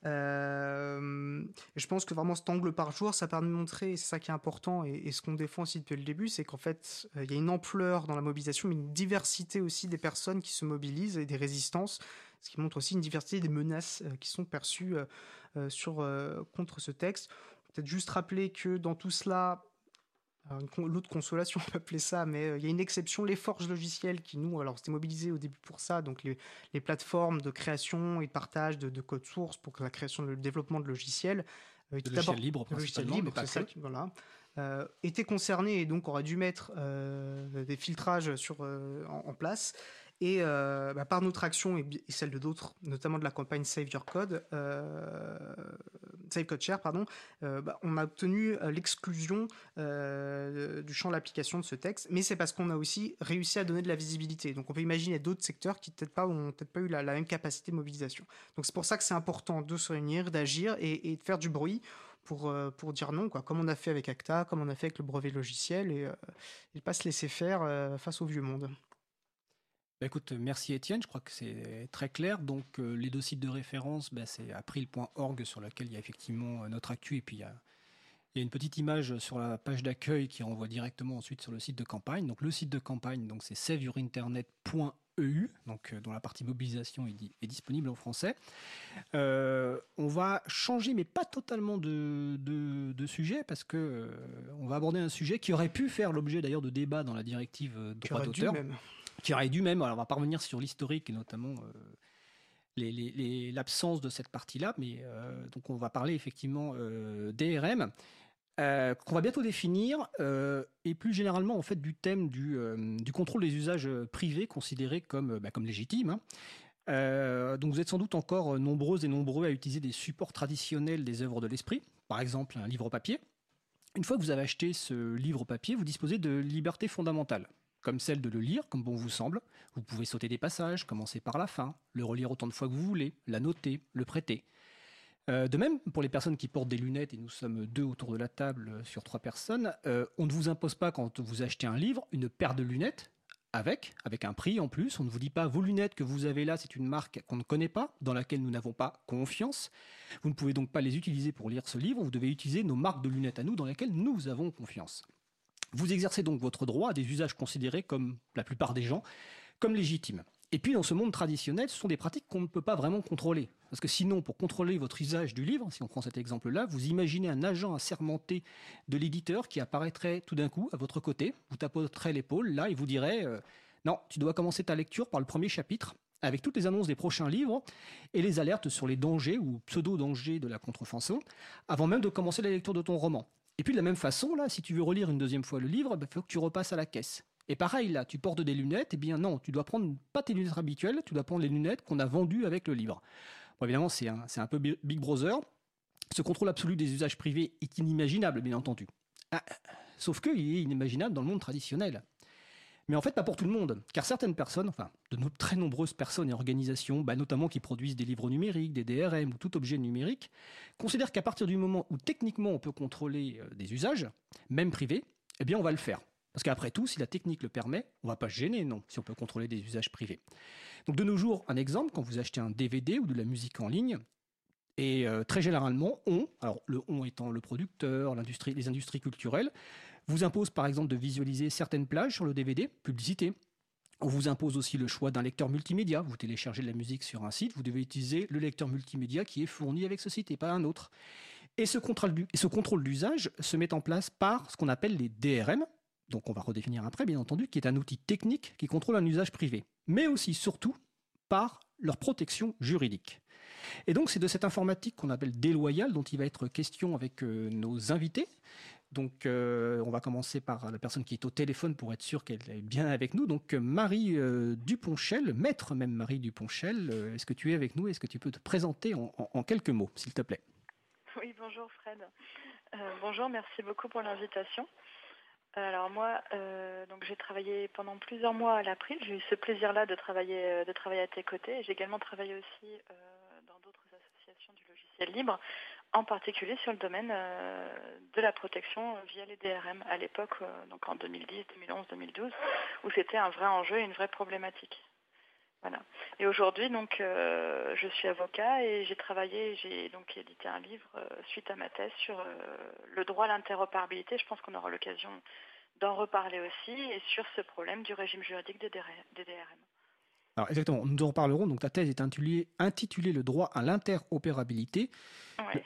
je pense que vraiment cet angle par jour, ça permet de montrer, c'est ça qui est important, et, ce qu'on défend aussi depuis le début, c'est qu'en fait, il y a une ampleur dans la mobilisation, mais une diversité aussi des personnes qui se mobilisent et des résistances, ce qui montre aussi une diversité des menaces qui sont perçues sur, contre ce texte peut-être juste rappeler que dans tout cela, l'autre consolation, on peut appeler ça, mais euh, il y a une exception, les forges logicielles qui nous, alors c'était mobilisé au début pour ça, donc les, plateformes de création et de partage de, code source pour la création, le développement de logiciels. Euh, de logiciels libres, principalement, libre, c'est ça, voilà. Euh, étaient concernés et donc aurait dû mettre des filtrages sur, en, place. Et euh, bah, par notre action et, celle de d'autres, notamment de la campagne Save Your Code, euh, Save Code Share, pardon, euh, bah, on a obtenu l'exclusion du champ d'application de ce texte, mais c'est parce qu'on a aussi réussi à donner de la visibilité. Donc on peut imaginer d'autres secteurs qui peut-être pas ont peut-être pas eu la, même capacité de mobilisation. Donc c'est pour ça que c'est important de se réunir, d'agir et, de faire du bruit pour, pour dire non, quoi, comme on a fait avec ACTA, comme on a fait avec le brevet logiciel, et, et pas se laisser faire face au vieux monde. Bah, écoute, merci Étienne, je crois que c'est très clair. Donc euh, les deux sites de référence, bah, c'est april.org sur lequel il y a effectivement euh, notre actu et puis il y a, une petite image sur la page d'accueil qui renvoie directement ensuite sur le site de campagne. Donc le site de campagne, donc c'est saveyourinternet.eu, donc euh, dont la partie mobilisation est, disponible en français. on va changer, mais pas totalement de, sujet, parce que on va aborder un sujet qui aurait pu faire l'objet d'ailleurs de débats dans la directive droit d'auteur qui aurait dû même, alors on va pas revenir sur l'historique et notamment euh, l'absence de cette partie-là, mais euh, donc on va parler effectivement euh, DRM. qu'on va bientôt définir, et plus généralement en fait du thème du, contrôle des usages privés considérés comme, bah, légitimes. Hein. donc vous êtes sans doute encore nombreuses et nombreux à utiliser des supports traditionnels des œuvres de l'esprit, par exemple un livre papier. Une fois que vous avez acheté ce livre papier, vous disposez de libertés fondamentales comme celle de le lire comme bon vous semble. Vous pouvez sauter des passages, commencer par la fin, le relire autant de fois que vous voulez, la noter, le prêter. Euh, de même, pour les personnes qui portent des lunettes, et nous sommes deux autour de la table sur trois personnes, euh, on ne vous impose pas quand vous achetez un livre une paire de lunettes avec, avec un prix en plus. On ne vous dit pas vos lunettes que vous avez là, c'est une marque qu'on ne connaît pas, dans laquelle nous n'avons pas confiance. Vous ne pouvez donc pas les utiliser pour lire ce livre, vous devez utiliser nos marques de lunettes à nous dans lesquelles nous avons confiance. Vous exercez donc votre droit à des usages considérés comme la plupart des gens comme légitimes. Et puis dans ce monde traditionnel, ce sont des pratiques qu'on ne peut pas vraiment contrôler. Parce que sinon, pour contrôler votre usage du livre, si on prend cet exemple-là, vous imaginez un agent assermenté de l'éditeur qui apparaîtrait tout d'un coup à votre côté, vous tapoterait l'épaule, là, et vous dirait euh, Non, tu dois commencer ta lecture par le premier chapitre, avec toutes les annonces des prochains livres et les alertes sur les dangers ou pseudo-dangers de la contrefaçon, avant même de commencer la lecture de ton roman. Et puis de la même façon, là, si tu veux relire une deuxième fois le livre, il bah, faut que tu repasses à la caisse. Et pareil, là, tu portes des lunettes, et eh bien non, tu dois prendre pas tes lunettes habituelles, tu dois prendre les lunettes qu'on a vendues avec le livre. Bon, évidemment, c'est un, peu Big Brother. Ce contrôle absolu des usages privés est inimaginable, bien entendu. Ah, sauf qu'il est inimaginable dans le monde traditionnel. Mais en fait, pas pour tout le monde, car certaines personnes, enfin, de très nombreuses personnes et organisations, bah, notamment qui produisent des livres numériques, des DRM ou tout objet numérique, considèrent qu'à partir du moment où techniquement on peut contrôler euh, des usages, même privés, eh bien on va le faire. Parce qu'après tout, si la technique le permet, on va pas se gêner, non, si on peut contrôler des usages privés. Donc de nos jours, un exemple, quand vous achetez un DVD ou de la musique en ligne, et euh, très généralement, on, alors le on étant le producteur, l'industrie, les industries culturelles, vous impose par exemple de visualiser certaines plages sur le DVD, publicité, On vous impose aussi le choix d'un lecteur multimédia. Vous téléchargez de la musique sur un site, vous devez utiliser le lecteur multimédia qui est fourni avec ce site et pas un autre. Et ce contrôle d'usage se met en place par ce qu'on appelle les DRM, donc on va redéfinir après bien entendu, qui est un outil technique qui contrôle un usage privé, mais aussi surtout par leur protection juridique. Et donc c'est de cette informatique qu'on appelle déloyale dont il va être question avec euh, nos invités. Donc, euh, on va commencer par la personne qui est au téléphone pour être sûr qu'elle est bien avec nous. Donc, Marie euh, Duponchel, maître même Marie Duponchel, est-ce que tu es avec nous? Est-ce que tu peux te présenter en quelques mots, s'il te plaît? Oui, bonjour Fred. bonjour, merci beaucoup pour l'invitation. Alors moi, euh, j'ai travaillé pendant plusieurs mois à l'April. J'ai eu ce plaisir-là de travailler, euh, de travailler à tes côtés. J'ai également travaillé aussi euh, dans d'autres associations du logiciel libre, en particulier sur le domaine de la protection via les DRM à l'époque, donc en 2010, 2011, 2012, où c'était un vrai enjeu et une vraie problématique. Voilà. Et aujourd'hui, donc, je suis avocat et j'ai travaillé, j'ai donc édité un livre suite à ma thèse sur le droit à l'interopérabilité. Je pense qu'on aura l'occasion d'en reparler aussi et sur ce problème du régime juridique des DRM. Alors exactement, nous en reparlerons. Donc ta thèse est intitulée, intitulée Le droit à l'interopérabilité,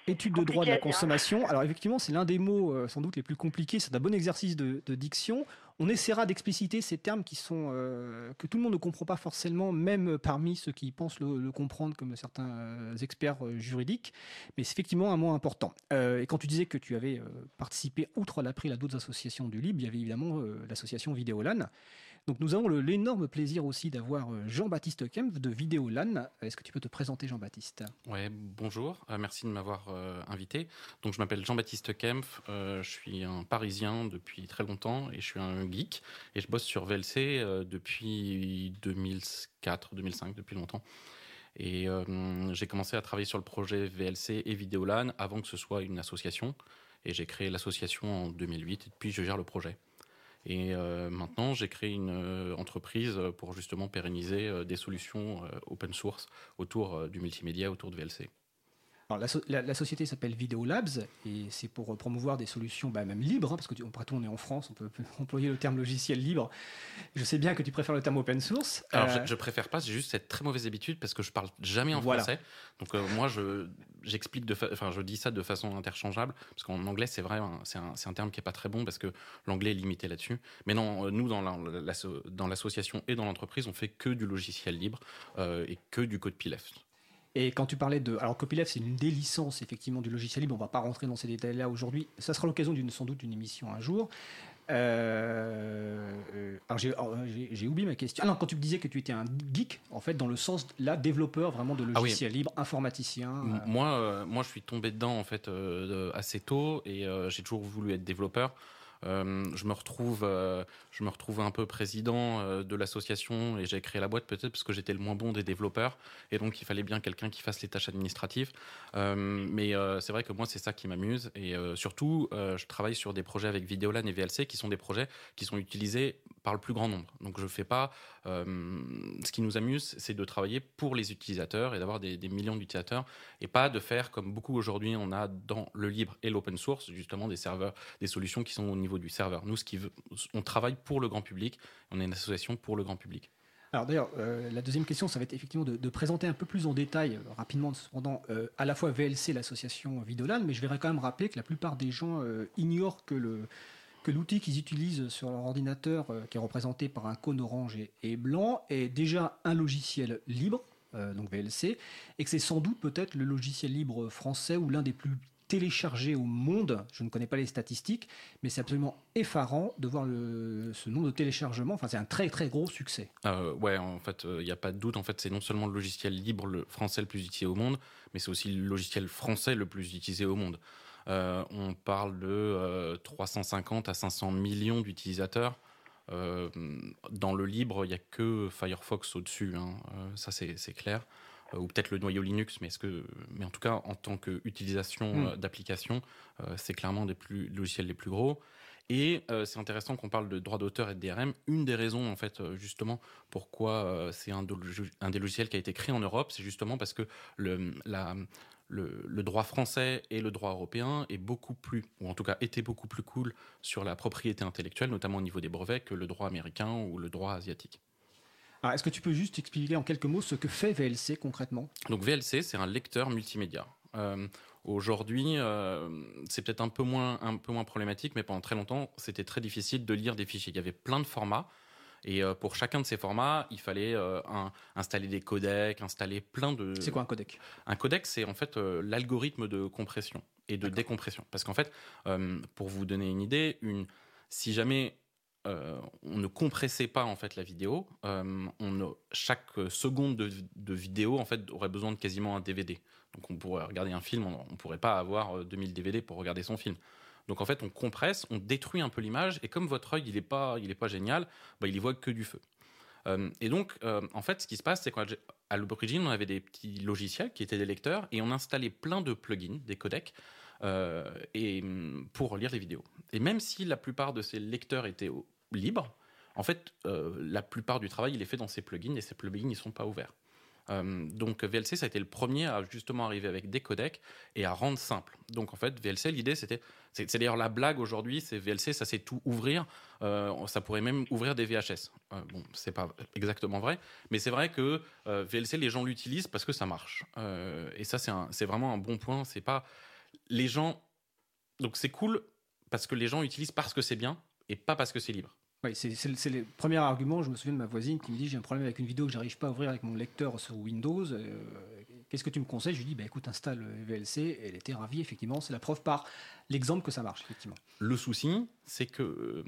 étude de droit de la consommation. Alors effectivement, c'est l'un des mots euh, sans doute les plus compliqués. C'est un bon exercice de, diction. On essaiera d'expliciter ces termes qui sont euh, que tout le monde ne comprend pas forcément, même parmi ceux qui pensent le, comprendre, comme certains euh, experts juridiques. Mais c'est effectivement un mot important. et quand tu disais que tu avais participé outre l'April à d'autres associations du Libre, il y avait évidemment l'association Vidéolan. Donc nous avons l'énorme plaisir aussi d'avoir euh, Jean-Baptiste Kempf de Vidéolan. Est-ce que tu peux te présenter Jean-Baptiste? Ouais, bonjour, euh, merci de m'avoir euh, invité. Donc je m'appelle Jean-Baptiste Kempf, je suis un Parisien depuis très longtemps et je suis un geek et je bosse sur VLC depuis 2004-2005, depuis longtemps. Et j'ai commencé à travailler sur le projet VLC et Vidéolan avant que ce soit une association. Et j'ai créé l'association en 2008 et depuis je gère le projet. Et euh, maintenant, j'ai créé une euh, entreprise pour justement pérenniser euh, des solutions open source autour du multimédia, autour de VLC la, société s'appelle Video Labs et c'est pour promouvoir des solutions bah, même libres, hein, parce que après tout on est en France, on peut employer le terme logiciel libre. Je sais bien que tu préfères le terme open source. Alors je, euh, préfère pas, j'ai juste cette très mauvaise habitude parce que je parle jamais en français. Donc euh, moi je j'explique de, enfin je dis ça de façon interchangeable parce qu'en anglais c'est vrai, hein, c'est un, un, terme qui est pas très bon parce que l'anglais est limité là-dessus. Mais non, euh, nous dans dans l'association et dans l'entreprise on fait que du logiciel libre et que du code PLF. Et quand tu parlais de. Alors, copyleft, c'est une des licences, effectivement, du logiciel libre. On ne va pas rentrer dans ces détails-là aujourd'hui. Ça sera l'occasion d'une, sans doute d'une émission un jour. Euh, euh, alors, j'ai, oublié ma question. Ah non, quand tu me disais que tu étais un geek, en fait, dans le sens, là, développeur vraiment de ah logiciel libre, informaticien. Euh. Moi, moi, je suis tombé dedans, en fait, assez tôt et j'ai toujours voulu être développeur. Euh, je me retrouve, euh, je me retrouve un peu président euh, de l'association et j'ai créé la boîte peut-être parce que j'étais le moins bon des développeurs et donc il fallait bien quelqu'un qui fasse les tâches administratives. mais c'est vrai que moi c'est ça qui m'amuse et surtout je travaille sur des projets avec Videolan et VLC qui sont des projets qui sont utilisés par le plus grand nombre. Donc je fais pas. ce qui nous amuse, c'est de travailler pour les utilisateurs et d'avoir des, millions d'utilisateurs et pas de faire comme beaucoup aujourd'hui on a dans le libre et l'open source justement des serveurs, des solutions qui sont au niveau du serveur. Nous, qui on travaille pour le grand public. On est une association pour le grand public. Alors d'ailleurs, euh, la deuxième question, ça va être effectivement de, présenter un peu plus en détail, euh, rapidement cependant, euh, à la fois VLC, l'association Vidolan, mais je vais quand même rappeler que la plupart des gens ignorent que le que l'outil qu'ils utilisent sur leur ordinateur, qui est représenté par un cône orange et, blanc, est déjà un logiciel libre, donc VLC, et que c'est sans doute peut-être le logiciel libre français ou l'un des plus téléchargé au monde. Je ne connais pas les statistiques, mais c'est absolument effarant de voir ce nombre de téléchargements. Enfin, c'est un très très gros succès. Euh, ouais, en fait, il euh, n'y a pas de doute. En fait, c'est non seulement le logiciel libre français le plus utilisé au monde, mais c'est aussi le logiciel français le plus utilisé au monde. Euh, on parle de 350 à 500 millions d'utilisateurs. dans le libre, il n'y a que Firefox au-dessus, hein. ça c'est clair. Euh, ou peut-être le noyau Linux, mais, est-ce que, mais en tout cas, en tant qu'utilisation euh, d'application, euh, c'est clairement des plus, logiciels les plus gros. Et c'est intéressant qu'on parle de droit d'auteur et de DRM. Une des raisons, en fait, justement, pourquoi c'est un, un, des logiciels qui a été créé en Europe, c'est justement parce que le, la, le, le, droit français et le droit européen est beaucoup plus, ou en tout cas était beaucoup plus cool sur la propriété intellectuelle, notamment au niveau des brevets, que le droit américain ou le droit asiatique. Ah, est-ce que tu peux juste expliquer en quelques mots ce que fait VLC concrètement? Donc VLC, c'est un lecteur multimédia. Euh, aujourd'hui, euh, c'est peut-être un, peu moins, un peu moins problématique, mais pendant très longtemps, c'était très difficile de lire des fichiers. Il y avait plein de formats. Et euh, pour chacun de ces formats, il fallait installer des codecs, installer plein de. C'est quoi un codec? Un codec, c'est en fait l'algorithme de compression et de décompression. Parce qu'en fait, pour vous donner une idée, une, si jamais on ne compressait pas en fait la vidéo, on chaque seconde de, de, vidéo en fait aurait besoin de quasiment un DVD. Donc on pourrait regarder un film, on ne pourrait pas avoir 2000 euh, DVD pour regarder son film. Donc en fait, on compresse, on détruit un peu l'image, et comme votre œil, il n'est pas, pas génial, bah, il y voit que du feu. Euh, et donc, euh, en fait, ce qui se passe, c'est qu'à l'origine, on avait des petits logiciels qui étaient des lecteurs, et on installait plein de plugins, des codecs, et, mm, pour lire les vidéos. Et même si la plupart de ces lecteurs étaient libres, en fait, la plupart du travail, il est fait dans ces plugins, et ces plugins, ils ne sont pas ouverts. Euh, donc VLC, ça a été le premier à justement arriver avec des codecs et à rendre simple. Donc en fait, VLC, l'idée c'était, c'est d'ailleurs la blague aujourd'hui, c'est VLC, ça sait tout ouvrir. Euh, ça pourrait même ouvrir des VHS. Euh, bon, c'est pas exactement vrai, mais c'est vrai que VLC, les gens l'utilisent parce que ça marche. et ça, c'est vraiment un bon point. C'est pas les gens. Donc c'est cool parce que les gens utilisent parce que c'est bien et pas parce que c'est libre. Oui, c'est le premier argument. Je me souviens de ma voisine qui me dit j'ai un problème avec une vidéo que j'arrive pas à ouvrir avec mon lecteur sur Windows. Euh, qu'est-ce que tu me conseilles? Je lui dis bah, écoute, installe VLC. elle était ravie, effectivement. C'est la preuve par l'exemple que ça marche, effectivement. Le souci, c'est que euh,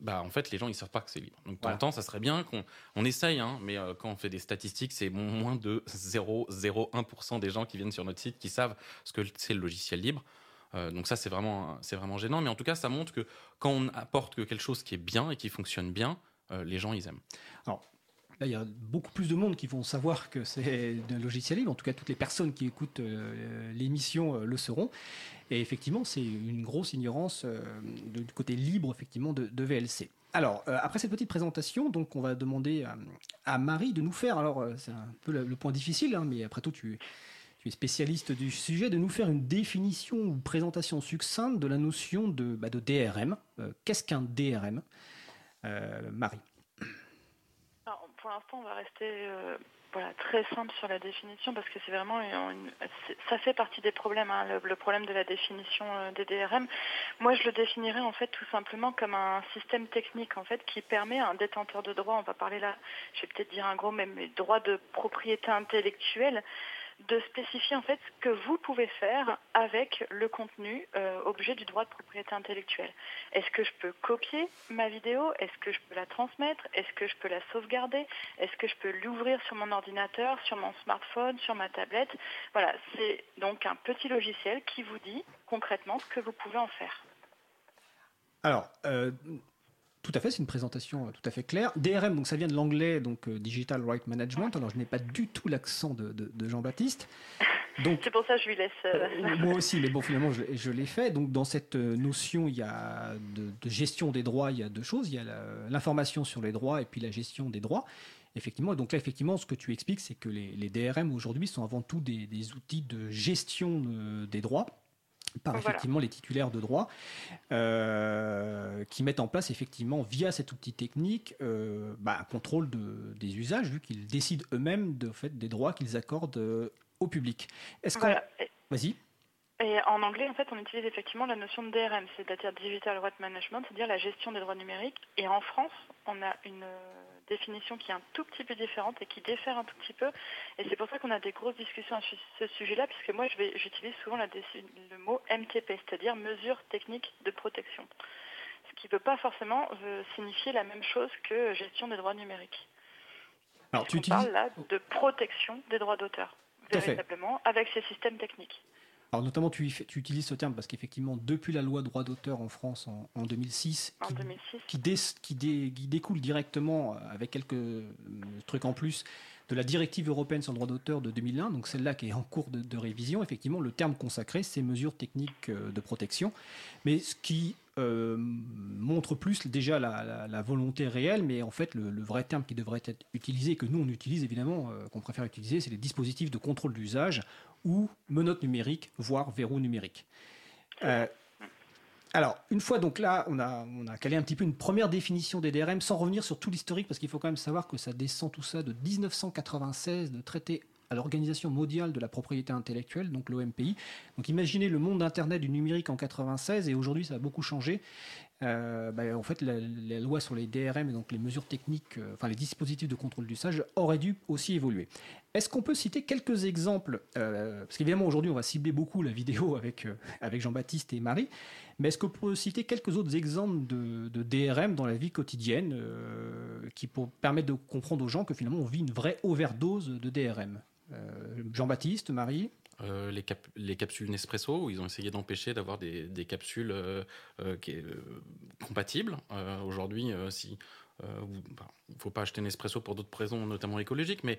bah, en fait, les gens ils savent pas que c'est libre. Donc, pour temps, ça serait bien qu'on on essaye, hein, mais euh, quand on fait des statistiques, c'est moins de 0,01% des gens qui viennent sur notre site qui savent ce que c'est le logiciel libre. Euh, donc ça, c'est vraiment, c'est vraiment gênant. Mais en tout cas, ça montre que quand on apporte quelque chose qui est bien et qui fonctionne bien, euh, les gens, ils aiment. Alors, Là, il y a beaucoup plus de monde qui vont savoir que c'est un logiciel libre. En tout cas, toutes les personnes qui écoutent euh, l'émission le sauront. Et effectivement, c'est une grosse ignorance du côté libre, effectivement, de, VLC. Alors, après cette petite présentation, donc, on va demander à, Marie de nous faire. Alors, c'est un peu le, point difficile, hein, mais après tout, tu tu es spécialiste du sujet, de nous faire une définition ou présentation succincte de la notion de, bah, DRM. Euh, qu'est-ce qu'un DRM euh, Marie? Pour l'instant, on va rester euh, très simple sur la définition parce que c'est vraiment ça fait partie des problèmes, hein, le, problème de la définition des DRM. Moi, je le définirais en fait tout simplement comme un système technique en fait qui permet à un détenteur de droit, on va parler là, je vais peut-être dire un gros même, mais droit de propriété intellectuelle de spécifier en fait ce que vous pouvez faire avec le contenu euh, objet du droit de propriété intellectuelle. Est-ce que je peux copier ma vidéo? Est-ce que je peux la transmettre? Est-ce que je peux la sauvegarder? Est-ce que je peux l'ouvrir sur mon ordinateur, sur mon smartphone, sur ma tablette? Voilà, c'est donc un petit logiciel qui vous dit concrètement ce que vous pouvez en faire. Alors, euh, tout à fait, c'est une présentation euh, tout à fait claire. DRM, donc ça vient de l'anglais, donc euh, Digital Right Management. Alors je n'ai pas du tout l'accent de, Jean-Baptiste. Donc, c'est pour ça que je lui laisse. Euh, moi aussi, mais bon, finalement, je, l'ai fait. Donc, dans cette notion, il y a de, gestion des droits, il y a deux choses. Il y a l'information sur les droits et puis la gestion des droits. Effectivement, et donc là, effectivement, ce que tu expliques, c'est que les, DRM aujourd'hui sont avant tout des, des outils de gestion des droits par effectivement les titulaires de droit, euh, qui mettent en place effectivement via cet outil technique euh, bah, un contrôle de, des usages, vu qu'ils décident eux-mêmes de fait des droits qu'ils accordent euh, au public. Est-ce que vas-y. Et en anglais, en fait, on utilise effectivement la notion de DRM, c'est-à-dire Digital Right Management, c'est-à-dire la gestion des droits numériques. Et en France, on a une définition qui est un tout petit peu différente et qui diffère un tout petit peu. Et c'est pour ça qu'on a des grosses discussions à ce sujet-là, puisque moi, j'utilise souvent le mot MTP, c'est-à-dire mesure technique de protection. Ce qui ne peut pas forcément euh, signifier la même chose que gestion des droits numériques. Alors, tu utilises... parle là de protection des droits d'auteur, véritablement, avec ces systèmes techniques. Alors notamment, tu, tu, utilises ce terme parce qu'effectivement, depuis la loi droit d'auteur en France en, 2006, qui, qui, découle directement, euh, avec quelques euh, trucs en plus, de la directive européenne sur le droit d'auteur de 2001, donc celle-là qui est en cours de, révision, effectivement, le terme consacré, c'est mesures techniques euh, de protection. Mais ce qui montre plus déjà la, volonté réelle, mais en fait le, vrai terme qui devrait être utilisé, que nous on utilise évidemment, qu'on préfère utiliser, c'est les dispositifs de contrôle d'usage ou menottes numériques, voire verrou numérique. Euh, Alors, une fois donc là, on a, on a calé un petit peu une première définition des DRM sans revenir sur tout l'historique, parce qu'il faut quand même savoir que ça descend tout ça de 1996, de traité l'Organisation mondiale de la propriété intellectuelle, donc l'OMPI. Donc imaginez le monde d'Internet du numérique en 96 et aujourd'hui ça a beaucoup changé. Euh, bah, en fait, la, loi sur les DRM et donc les mesures techniques, euh, enfin les dispositifs de contrôle d'usage auraient dû aussi évoluer. Est-ce qu'on peut citer quelques exemples euh, Parce qu'évidemment aujourd'hui on va cibler beaucoup la vidéo avec, avec Jean-Baptiste et Marie, mais est-ce qu'on peut citer quelques autres exemples de DRM dans la vie quotidienne qui permettent de comprendre aux gens que finalement on vit une vraie overdose de DRM Jean-Baptiste, Marie euh, les, les, capsules Nespresso, où ils ont essayé d'empêcher d'avoir des, capsules euh, euh, compatibles. Aujourd'hui, il ne faut pas acheter Nespresso pour d'autres raisons, notamment écologiques, mais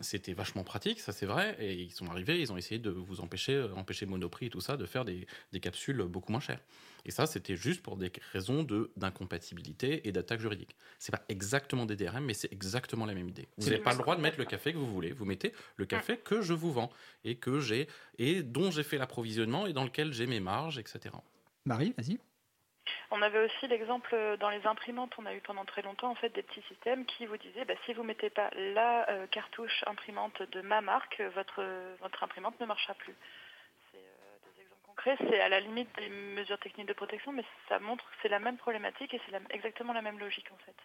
c'était vachement pratique, ça c'est vrai. Et ils sont arrivés, ils ont essayé de vous empêcher, empêcher Monoprix et tout ça, de faire des capsules beaucoup moins chères. Et ça, c'était juste pour des raisons d'incompatibilité et d'attaque juridique. C'est pas exactement des DRM, mais c'est exactement la même idée. Vous n'avez pas le droit de mettre le café que vous voulez. Vous mettez le café que je vous vends et que j'ai et dont j'ai fait l'approvisionnement et dans lequel j'ai mes marges, etc. Marie, vas-y. On avait aussi l'exemple dans les imprimantes, on a eu pendant très longtemps en fait des petits systèmes qui vous disaient bah, si vous mettez pas la euh, cartouche imprimante de ma marque, votre, votre imprimante ne marchera plus c'est à la limite des mesures techniques de protection, mais ça montre que c'est la même problématique et c'est exactement la même logique en fait.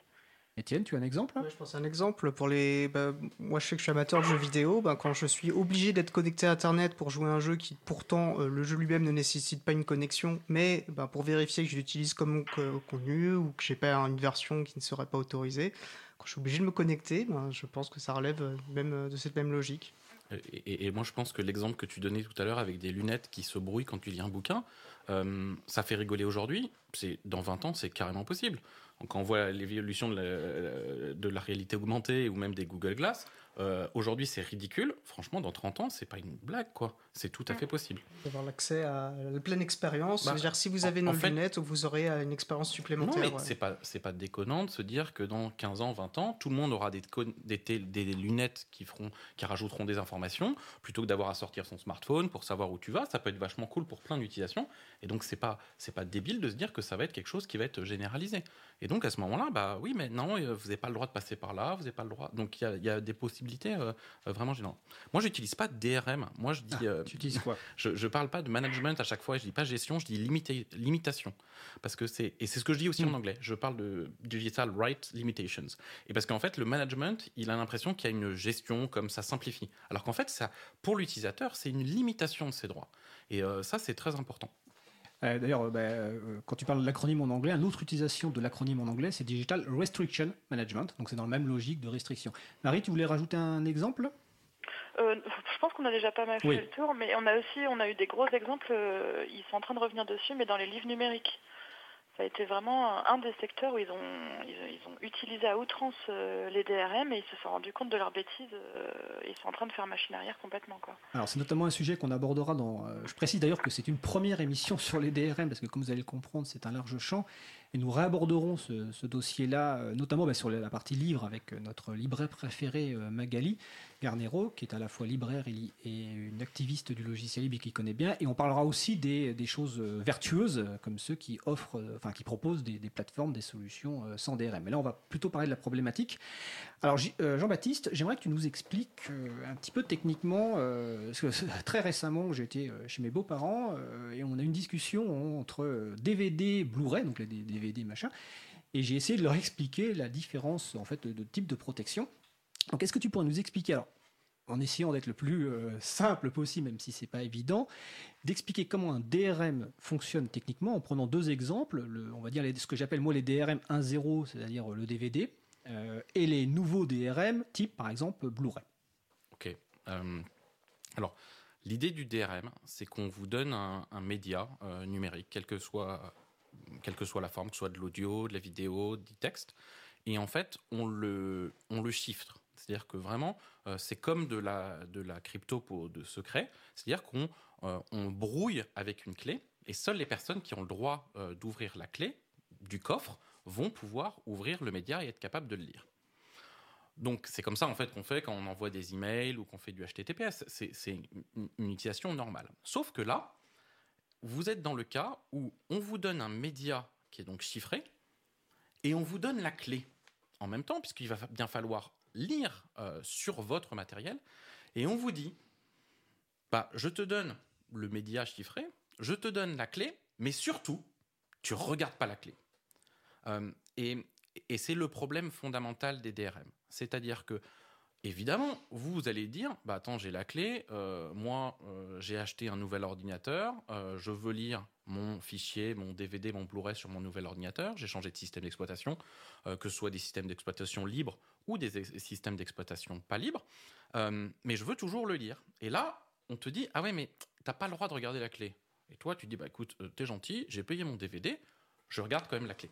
Étienne, tu as un exemple Je pense à un exemple pour les. Bah, moi, je sais que je suis amateur de jeux vidéo. Bah, quand je suis obligé d'être connecté à Internet pour jouer à un jeu qui, pourtant, euh, le jeu lui-même ne nécessite pas une connexion, mais bah, pour vérifier que je l'utilise comme contenu ou que j'ai pas une version qui ne serait pas autorisée, quand je suis obligé de me connecter, je pense que ça relève euh, même euh, de cette même logique. Et, moi, je pense que l'exemple que tu donnais tout à l'heure avec des lunettes qui se brouillent quand tu lis un bouquin, euh, ça fait rigoler aujourd'hui. C'est dans 20 ans, c'est carrément possible. Quand on voit l'évolution de, de, la réalité augmentée ou même des Google Glass, euh, aujourd'hui, c'est ridicule. Franchement, dans 30 ans, c'est pas une blague, quoi. C'est tout à fait possible. D'avoir l'accès à la pleine expérience. Bah, dire, si vous avez nos lunettes, vous aurez euh, une expérience supplémentaire. Non, mais c'est pas, c'est pas déconnant de se dire que dans 15 ans, 20 ans, tout le monde aura des, des, des, lunettes qui feront, qui rajouteront des informations, plutôt que d'avoir à sortir son smartphone pour savoir où tu vas. Ça peut être vachement cool pour plein d'utilisations. Et donc, c'est pas, c'est pas débile de se dire que ça va être quelque chose qui va être généralisé. Et donc, à ce moment-là, bah oui, mais non, euh, vous n'avez pas le droit de passer par là, vous n'avez pas le droit. Donc, il y, y a des possibilités euh, euh, vraiment gênantes. Moi, j'utilise pas DRM. Moi, je dis. Ah, euh, tu utilises quoi? je, je parle pas de management à chaque fois. Je dis pas gestion. Je dis limitation. Parce que c'est et c'est ce que je dis aussi en hmm. anglais. Je parle de digital right limitations. Et parce qu'en fait, le management, il a l'impression qu'il y a une gestion comme ça simplifie. Alors qu'en fait, ça, pour l'utilisateur, c'est une limitation de ses droits. Et ça, c'est très important. Euh, d'ailleurs, euh, bah, euh, quand tu parles de l'acronyme en anglais, une autre utilisation de l'acronyme en anglais, c'est Digital Restriction Management. Donc c'est dans la même logique de restriction. Marie, tu voulais rajouter un exemple? Je pense qu'on a déjà pas mal fait le tour, mais on a aussi on a eu des gros exemples. ils sont en train de revenir dessus, mais dans les livres numériques ça a été vraiment un des secteurs où ils ont, ils, ont utilisé à outrance euh, les DRM et ils se sont rendus compte de leurs bêtises. Euh, ils sont en train de faire machine arrière complètement. Quoi. Alors c'est notamment un sujet qu'on abordera dans... Euh, je précise d'ailleurs que c'est une première émission sur les DRM parce que comme vous allez le comprendre, c'est un large champ. Et nous réaborderons ce, dossier-là, notamment bah, sur la partie livre avec notre libraire préféré Magali, Garnero, qui est à la fois libraire et, une activiste du logiciel libre et qui connaît bien. Et on parlera aussi des, choses euh, vertueuses, comme ceux qui offrent, euh, enfin qui proposent des, plateformes, des solutions euh, sans DRM. Mais là, on va plutôt parler de la problématique. Alors, Jean-Baptiste, j'aimerais que tu nous expliques un petit peu techniquement, parce que très récemment, j'ai été chez mes beaux-parents et on a eu une discussion entre DVD, Blu-ray, donc les DVD machin, et j'ai essayé de leur expliquer la différence en fait de type de protection. Donc, est-ce que tu pourrais nous expliquer, alors, en essayant d'être le plus euh, simple possible, même si c'est pas évident, d'expliquer comment un DRM fonctionne techniquement en prenant deux exemples, on va dire ce que j'appelle moi les DRM 1.0, c'est-à-dire le DVD, euh, et les nouveaux DRM type par exemple Blu-ray. Ok. Euh, alors, l'idée du DRM, c'est qu'on vous donne un, média numérique, quelle que, soit, quelle que soit la forme, que ce soit de l'audio, de la vidéo, du texte, et en fait, on le, on le chiffre. C'est-à-dire que vraiment, euh, c'est comme de la, de la crypto de secret. C'est-à-dire qu'on euh, on brouille avec une clé et seules les personnes qui ont le droit euh, d'ouvrir la clé du coffre vont pouvoir ouvrir le média et être capables de le lire. Donc c'est comme ça en fait qu'on fait quand on envoie des emails ou qu'on fait du HTTPS. C'est une utilisation normale. Sauf que là, vous êtes dans le cas où on vous donne un média qui est donc chiffré et on vous donne la clé en même temps, puisqu'il va bien falloir lire euh, sur votre matériel, et on vous dit, bah, je te donne le média chiffré, je te donne la clé, mais surtout, tu regardes pas la clé. Euh, et, et c'est le problème fondamental des DRM. C'est-à-dire que Évidemment, vous, vous allez dire, bah attends, j'ai la clé, euh, moi euh, j'ai acheté un nouvel ordinateur, euh, je veux lire mon fichier, mon DVD, mon Blu-ray sur mon nouvel ordinateur, j'ai changé de système d'exploitation, que ce soit des systèmes d'exploitation libres ou des systèmes d'exploitation pas libres, mais je veux toujours le lire. Et là, on te dit, ah ouais, mais t'as pas le droit de regarder la clé. Et toi, tu dis, bah écoute, t'es gentil, j'ai payé mon DVD, je regarde quand même la clé.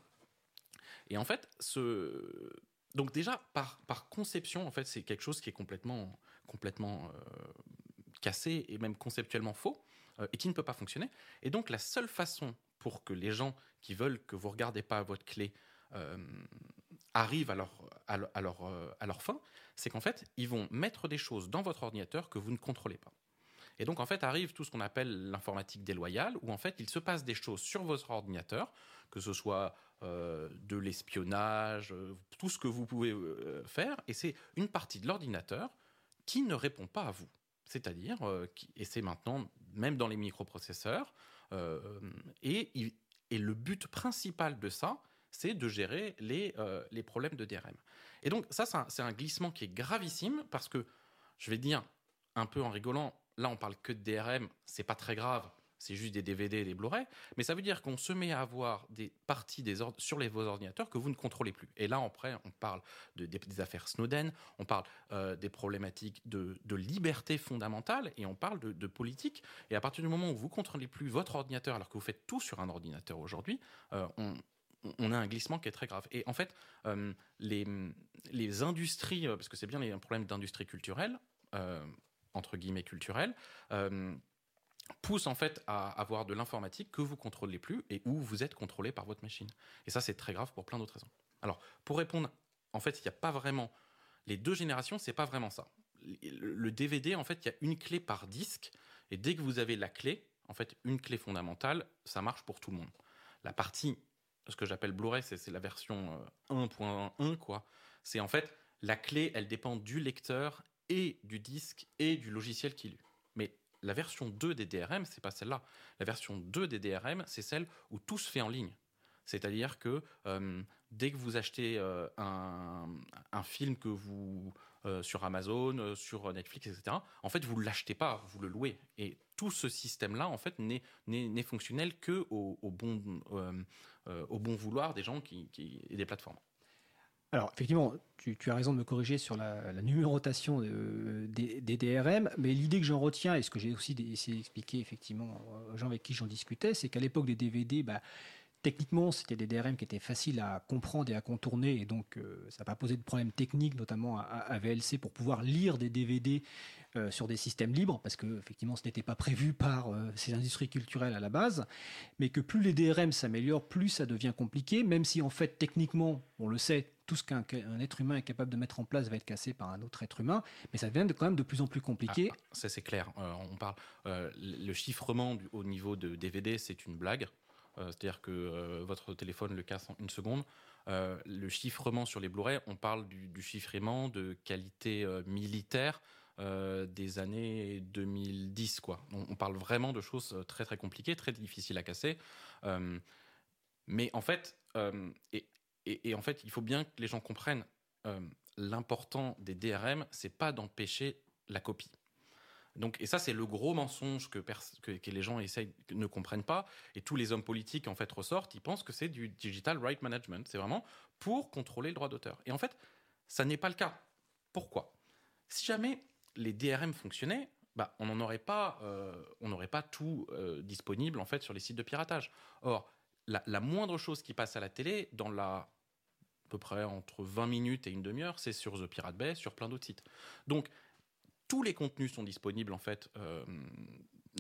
Et en fait, ce, donc déjà, par, conception, en fait, c'est quelque chose qui est complètement, complètement euh, cassé et même conceptuellement faux euh, et qui ne peut pas fonctionner. Et donc la seule façon pour que les gens qui veulent que vous regardez pas votre clé euh, arrivent à, leur, à leur fin, c'est qu'en fait, ils vont mettre des choses dans votre ordinateur que vous ne contrôlez pas. Et donc, en fait, arrive tout ce qu'on appelle l'informatique déloyale, où en fait, il se passe des choses sur votre ordinateur, que ce soit euh, de l'espionnage, euh, tout ce que vous pouvez euh, faire, et c'est une partie de l'ordinateur qui ne répond pas à vous. C'est-à-dire, et c'est maintenant même dans les microprocesseurs, et, le but principal de ça, c'est de gérer les, les problèmes de DRM. Et donc ça, c'est un, glissement qui est gravissime parce que, je vais dire un peu en rigolant, là on parle que de DRM, c'est pas très grave c'est juste des DVD et des Blu-ray, mais ça veut dire qu'on se met à avoir des parties sur les, vos ordinateurs que vous ne contrôlez plus. Et là, après, on parle de, des, affaires Snowden, on parle euh, des problématiques de, liberté fondamentale et on parle de, politique. Et à partir du moment où vous ne contrôlez plus votre ordinateur alors que vous faites tout sur un ordinateur aujourd'hui, euh, on, a un glissement qui est très grave. Et en fait, euh, les industries, parce que c'est bien un problème d'industrie culturelle, entre guillemets culturelle, pousse en fait à avoir de l'informatique que vous contrôlez plus et où vous êtes contrôlé par votre machine. Et ça, c'est très grave pour plein d'autres raisons. Alors, pour répondre, en fait, il n'y a pas vraiment les deux générations, c'est pas vraiment ça. Le DVD, en fait, il y a une clé par disque, et dès que vous avez la clé, en fait, une clé fondamentale, ça marche pour tout le monde. La partie, ce que j'appelle Blu-ray, c'est la version 1.1, euh, quoi. C'est en fait la clé, elle dépend du lecteur et du disque et du logiciel qui lit la version 2 des DRM, c'est pas celle-là. La version 2 des DRM, c'est celle où tout se fait en ligne. C'est-à-dire que euh, dès que vous achetez euh, un, film que vous euh, sur Amazon, sur Netflix, etc., en fait, vous ne l'achetez pas, vous le louez. Et tout ce système-là, en fait, n'est fonctionnel que au bon vouloir des gens qui, et des plateformes. Alors, effectivement, tu, as raison de me corriger sur la, numérotation des, DRM, mais l'idée que j'en retiens, et ce que j'ai aussi essayé d'expliquer effectivement aux gens avec qui j'en discutais, c'est qu'à l'époque des DVD, bah, techniquement, c'était des DRM qui étaient faciles à comprendre et à contourner, et donc euh, ça n'a pas posé de problème technique, notamment à, VLC, pour pouvoir lire des DVD euh, sur des systèmes libres, parce que effectivement, ce n'était pas prévu par euh, ces industries culturelles à la base, mais que plus les DRM s'améliorent, plus ça devient compliqué, même si en fait, techniquement, on le sait, tout ce qu'un être humain est capable de mettre en place va être cassé par un autre être humain, mais ça devient quand même de plus en plus compliqué. Ah, ça c'est clair. Euh, on parle euh, le chiffrement au niveau de DVD, c'est une blague. Euh, c'est-à-dire que votre téléphone le casse en une seconde. le chiffrement sur les Blu-ray, on parle du, chiffrement de qualité militaire des années 2010. Quoi. On, parle vraiment de choses très très compliquées, très difficiles à casser. mais en fait, et, en fait, il faut bien que les gens comprennent euh, l'important des DRM, c'est pas d'empêcher la copie. Donc, et ça, c'est le gros mensonge que, que, les gens essayent, ne comprennent pas. Et tous les hommes politiques, en fait, ressortent, ils pensent que c'est du digital right management. C'est vraiment pour contrôler le droit d'auteur. Et en fait, ça n'est pas le cas. Pourquoi? Si jamais les DRM fonctionnaient, bah, on pas, euh, n'aurait pas tout euh, disponible, en fait, sur les sites de piratage. Or, la, moindre chose qui passe à la télé, dans la à peu près entre 20 minutes et une demi-heure, c'est sur The Pirate Bay, sur plein d'autres sites. Donc, tous les contenus sont disponibles en fait euh,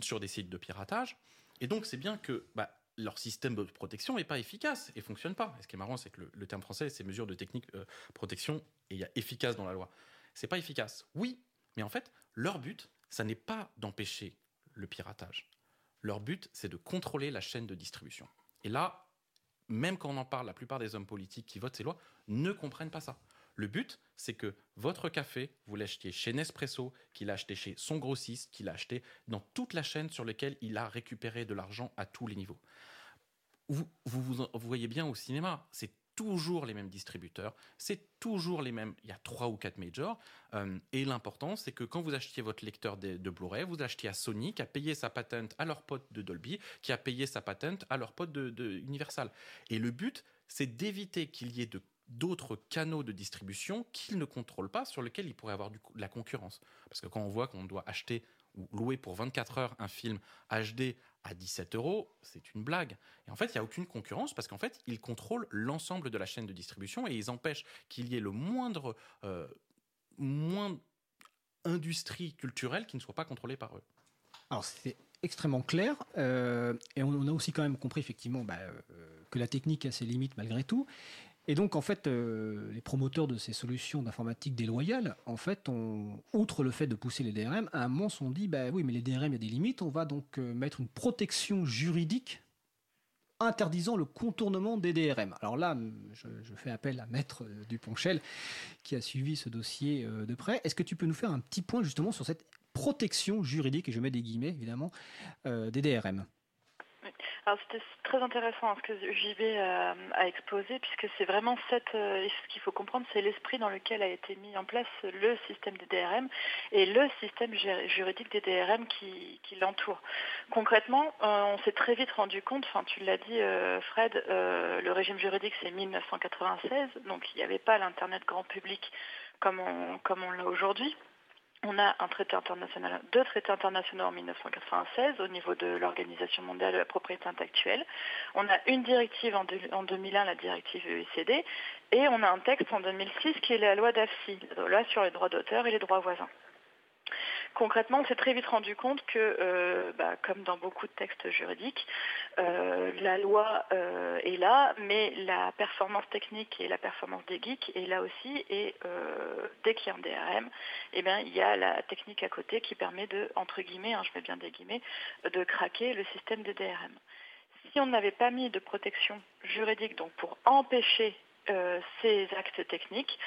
sur des sites de piratage. Et donc, c'est bien que bah, leur système de protection n'est pas efficace et fonctionne pas. Et ce qui est marrant, c'est que le, terme français, c'est mesures de technique euh, protection, et il y a efficace dans la loi. C'est pas efficace. Oui, mais en fait, leur but, ça n'est pas d'empêcher le piratage. Leur but, c'est de contrôler la chaîne de distribution. Et là, même quand on en parle, la plupart des hommes politiques qui votent ces lois ne comprennent pas ça. Le but, c'est que votre café, vous l'achetiez chez Nespresso, qu'il a acheté chez son grossiste, qu'il a acheté dans toute la chaîne sur laquelle il a récupéré de l'argent à tous les niveaux. Vous, vous, vous voyez bien au cinéma, c'est toujours les mêmes distributeurs, c'est toujours les mêmes, il y a trois ou quatre majors, euh, et l'important c'est que quand vous achetiez votre lecteur de, Blu-ray, vous achetiez à Sony qui a payé sa patente à leur pote de Dolby, qui a payé sa patente à leur pote de, Universal. Et le but, c'est d'éviter qu'il y ait d'autres canaux de distribution qu'ils ne contrôlent pas, sur lesquels il pourrait avoir du, de la concurrence. Parce que quand on voit qu'on doit acheter ou louer pour 24 heures un film HD à 17 euros, c'est une blague. Et en fait, il n'y a aucune concurrence parce qu'en fait, ils contrôlent l'ensemble de la chaîne de distribution et ils empêchent qu'il y ait le moindre, euh, industrie culturelle qui ne soit pas contrôlée par eux. Alors, c'est extrêmement clair. Euh, et on, a aussi quand même compris effectivement bah, euh, que la technique a ses limites malgré tout. Et donc, en fait, euh, les promoteurs de ces solutions d'informatique déloyale, en fait, outre le fait de pousser les DRM, à un moment se sont dit, bah oui, mais les DRM, il y a des limites, on va donc euh, mettre une protection juridique interdisant le contournement des DRM. Alors là, je, fais appel à Maître euh, Duponchel, qui a suivi ce dossier de près. Est-ce que tu peux nous faire un petit point justement sur cette protection juridique, et je mets des guillemets évidemment, des DRM c'était très intéressant ce que JB euh, a, exposé, puisque c'est vraiment euh, ce qu'il faut comprendre, c'est l'esprit dans lequel a été mis en place le système des DRM et le système juridique des DRM qui, l'entoure. Concrètement, euh, on s'est très vite rendu compte, enfin tu l'as dit Fred, le régime juridique c'est 1996, donc il n'y avait pas l'Internet grand public comme on l'a aujourd'hui. On a traité international, deux traités internationaux en 1996 au niveau de l'Organisation mondiale de la propriété intellectuelle. On a une directive en, 2001, la directive EECD, et on a un texte en 2006 qui est la loi d'AFSI, la loi sur les droits d'auteur et les droits voisins concrètement, on s'est très vite rendu compte que, euh, bah, comme dans beaucoup de textes juridiques, euh, la loi euh, est là, mais la performance technique et la performance des geeks est là aussi. Et dès qu'il y a un DRM, eh bien, il y a la technique à côté qui permet de, entre guillemets, hein, je mets bien de craquer le système de DRM. Si on n'avait pas mis de protection juridique, donc pour empêcher ces actes techniques,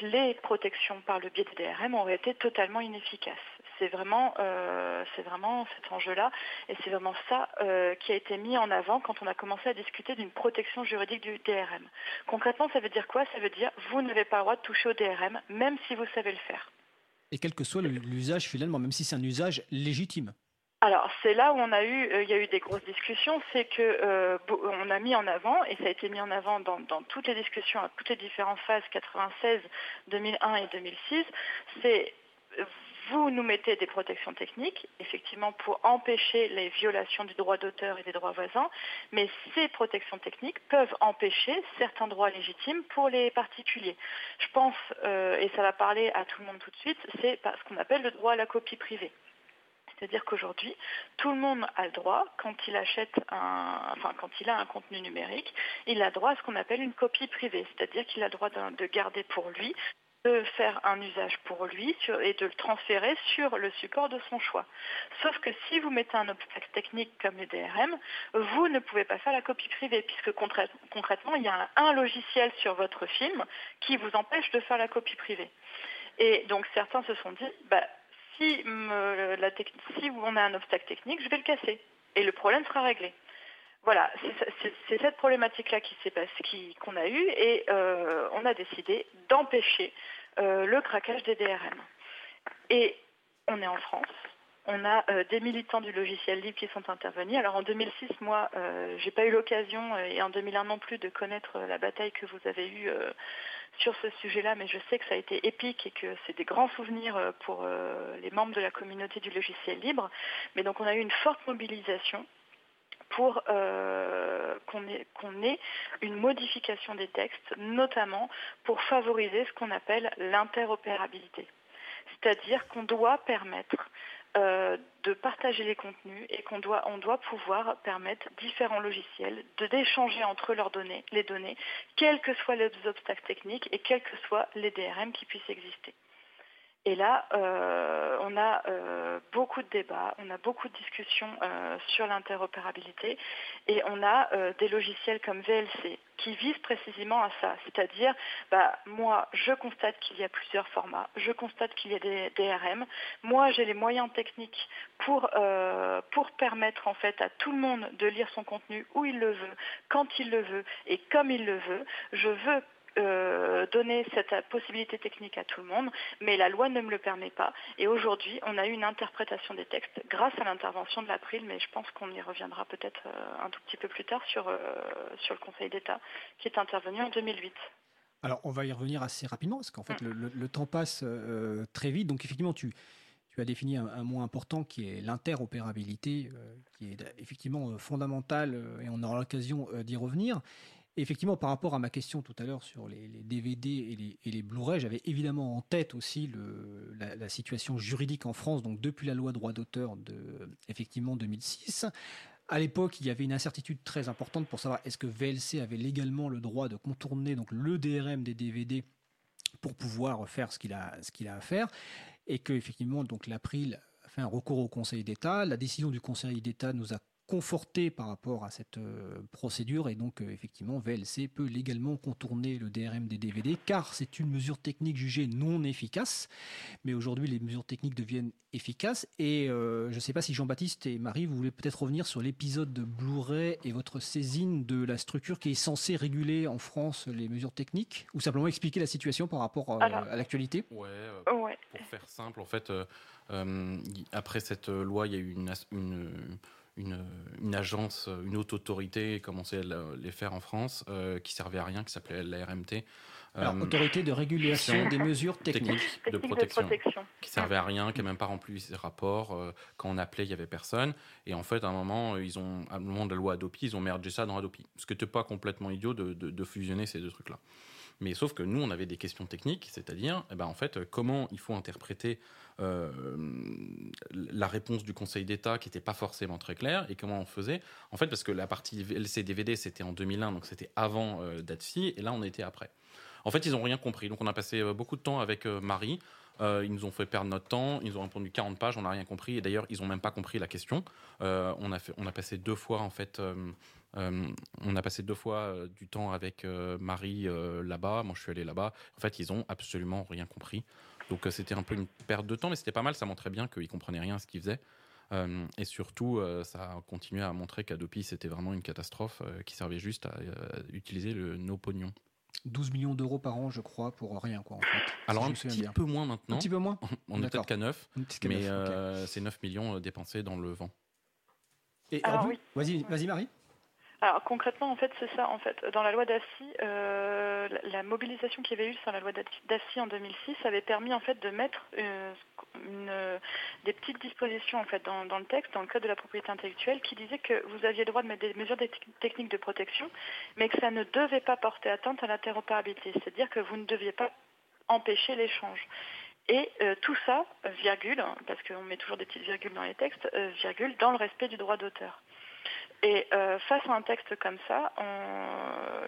les protections par le biais des DRM auraient été totalement inefficaces. C'est vraiment, euh, vraiment cet enjeu-là, et c'est vraiment ça euh, qui a été mis en avant quand on a commencé à discuter d'une protection juridique du DRM. Concrètement, ça veut dire quoi? Ça veut dire vous n'avez pas le droit de toucher au DRM, même si vous savez le faire. Et quel que soit l'usage finalement, même si c'est un usage légitime. Alors c'est là où euh, il y a eu des grosses discussions, c'est que euh, on a mis en avant et ça a été mis en avant dans, toutes les discussions à toutes les différentes phases 96, 2001 et 2006, c'est vous nous mettez des protections techniques, effectivement, pour empêcher les violations du droit d'auteur et des droits voisins, mais ces protections techniques peuvent empêcher certains droits légitimes pour les particuliers. Je pense, euh, et ça va parler à tout le monde tout de suite, c'est ce qu'on appelle le droit à la copie privée. C'est-à-dire qu'aujourd'hui, tout le monde a le droit, quand il achète un, enfin quand il a un contenu numérique, il a droit à ce qu'on appelle une copie privée, c'est-à-dire qu'il a le droit de garder pour lui de faire un usage pour lui et de le transférer sur le support de son choix. Sauf que si vous mettez un obstacle technique comme le DRM, vous ne pouvez pas faire la copie privée, puisque concrètement, il y a un, logiciel sur votre film qui vous empêche de faire la copie privée. Et donc certains se sont dit, bah, si, on a un obstacle technique, je vais le casser. Et le problème sera réglé. Voilà, c'est cette problématique-là qui s'est passée, qu'on a eue, et euh, on a décidé d'empêcher euh, le craquage des DRM. Et on est en France, on a euh, des militants du logiciel libre qui sont intervenus. Alors en 2006, moi, j'ai pas eu l'occasion, et en 2001 non plus, de connaître la bataille que vous avez eue sur ce sujet-là, mais je sais que ça a été épique et que c'est des grands souvenirs euh, pour euh, les membres de la communauté du logiciel libre. Mais donc on a eu une forte mobilisation pour euh, qu'on ait, une modification des textes, notamment pour favoriser ce qu'on appelle l'interopérabilité. C'est-à-dire qu'on doit permettre euh, de partager les contenus et qu'on doit, on doit pouvoir permettre différents logiciels d'échanger entre leurs données, les données, quels que soient les obstacles techniques et quels que soient les DRM qui puissent exister. Et là, euh, on a euh, beaucoup de débats, on a beaucoup de discussions sur l'interopérabilité et on a des logiciels comme VLC qui visent précisément à ça. C'est-à-dire, bah, moi, je constate qu'il y a plusieurs formats, je constate qu'il y a des DRM. Moi, j'ai les moyens techniques pour, pour permettre en fait à tout le monde de lire son contenu où il le veut, quand il le veut et comme il le veut. Je veux euh, donner cette possibilité technique à tout le monde, mais la loi ne me le permet pas. Et aujourd'hui, on a eu une interprétation des textes grâce à l'intervention de l'April, mais je pense qu'on y reviendra peut-être euh, un tout petit peu plus tard sur, euh, sur le Conseil d'État, qui est intervenu en 2008. Alors, on va y revenir assez rapidement, parce qu'en fait, mm. le, temps passe très vite. Donc, effectivement, tu, tu as défini un, mot important qui est l'interopérabilité, qui est effectivement fondamental, et on aura l'occasion d'y revenir effectivement, par rapport à ma question tout à l'heure sur les, DVD et les, Blu-ray, j'avais évidemment en tête aussi la, situation juridique en France, donc depuis la loi droit d'auteur de effectivement 2006. À l'époque, il y avait une incertitude très importante pour savoir est-ce que VLC avait légalement le droit de contourner donc le DRM des DVD pour pouvoir faire ce qu'il a, ce qu'il a à faire, et que effectivement donc l'April a fait un recours au Conseil d'État. La décision du Conseil d'État nous a conforté par rapport à cette euh, procédure et donc euh, effectivement VLC peut légalement contourner le DRM des DVD car c'est une mesure technique jugée non efficace. Mais aujourd'hui les mesures techniques deviennent efficaces et euh, je ne sais pas si Jean-Baptiste et Marie vous voulez peut-être revenir sur l'épisode de Blu-ray et votre saisine de la structure qui est censée réguler en France les mesures techniques ou simplement expliquer la situation par rapport à l'actualité? Ouais, pour faire simple en fait après cette loi il y a eu une, une une, agence, une haute autorité, comme on sait les faire en France, euh, qui servait à rien, qui s'appelait la RMT. Alors, euh, autorité de régulation des mesures techniques, de, protection, qui servait à rien, qui n'a même pas rempli ses rapports. Euh, quand on appelait, il y avait personne. Et en fait, à un moment, ils ont, à un moment de la loi Adopi, ils ont mergé ça dans Adopi. Ce qui n'était pas complètement idiot de, de, fusionner ces deux trucs-là. Mais sauf que nous, on avait des questions techniques, c'est-à-dire, eh ben, en fait, comment il faut interpréter euh, la réponse du Conseil d'État qui n'était pas forcément très claire et comment on faisait. En fait, parce que la partie LCDVD, c'était en 2001, donc c'était avant euh, DATFI, et là, on était après. En fait, ils n'ont rien compris. Donc, on a passé euh, beaucoup de temps avec Marie. Ils nous ont fait perdre notre temps. Ils ont répondu 40 pages. On n'a rien compris. Et d'ailleurs, ils n'ont même pas compris la question. on, a fait, on a passé deux fois, en fait. on a passé deux fois du temps avec Marie là-bas. Moi, je suis allé là-bas. En fait, ils ont absolument rien compris. Donc euh, c'était un peu une perte de temps, mais c'était pas mal. Ça montrait bien qu'ils comprenaient rien à ce qu'ils faisaient. Euh, et surtout, euh, ça a continué à montrer qu'Adopi, c'était vraiment une catastrophe qui servait juste à utiliser le, nos pognons. 12 millions d'euros par an, je crois, pour rien, quoi, en fait. Alors, un petit peu moins maintenant. Un petit peu moins On est peut-être qu'à 9, mais c'est 9 millions dépensés dans le vent. Et Alors, oui. vas-y, vas-y Marie. Alors concrètement, en fait, c'est ça. En fait, dans la loi d'Assi, euh, la mobilisation qu'il y avait eu sur la loi d'Assi en 2006 avait permis en fait de mettre euh, des petites dispositions en fait dans, le texte, dans le code de la propriété intellectuelle, qui disait que vous aviez le droit de mettre des mesures techniques de protection, mais que ça ne devait pas porter atteinte à l'interopérabilité, c'est-à-dire que vous ne deviez pas empêcher l'échange. Et euh, tout ça, virgule, parce qu'on met toujours des petites virgules dans les textes, virgule, dans le respect du droit d'auteur. Et euh, face à un texte comme ça,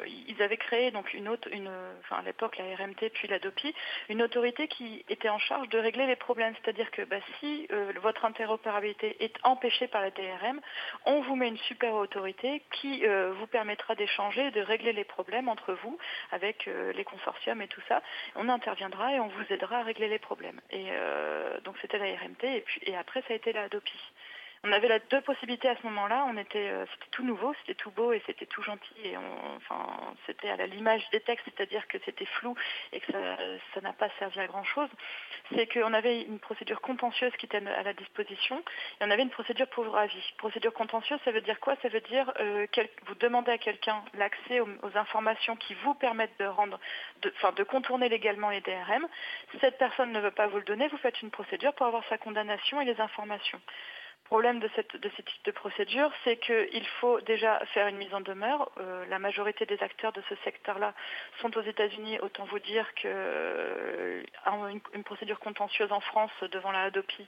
ils avaient créé donc une autre, une, enfin à l'époque la RMT puis la DOPI, une autorité qui était en charge de régler les problèmes. C'est-à-dire que bah, si euh, votre interopérabilité est empêchée par la DRM, on vous met une super autorité qui euh, vous permettra d'échanger, de régler les problèmes entre vous avec les consortiums et tout ça. On interviendra et on vous aidera à régler les problèmes. Et donc c'était la RMT et puis et après ça a été la DOPI. On avait la deux possibilités à ce moment-là. On était, euh, c'était tout nouveau, c'était tout beau et c'était tout gentil. Et enfin, c'était à l'image des textes, c'est-à-dire que c'était flou et que ça n'a pas servi à grand-chose. C'est qu'on avait une procédure contentieuse qui était à la disposition et on avait une procédure pour avis. Procédure contentieuse, ça veut dire quoi? Ça veut dire euh, vous demandez à quelqu'un l'accès aux, informations qui vous permettent de de contourner légalement les DRM. Cette personne ne veut pas vous le donner, vous faites une procédure pour avoir sa condamnation et les informations problème de, cette, de type de procédure, c'est qu'il faut déjà faire une mise en demeure. Euh, la majorité des acteurs de ce secteur-là sont aux États-Unis. Autant vous dire qu'une euh, procédure contentieuse en France devant la Hadopi,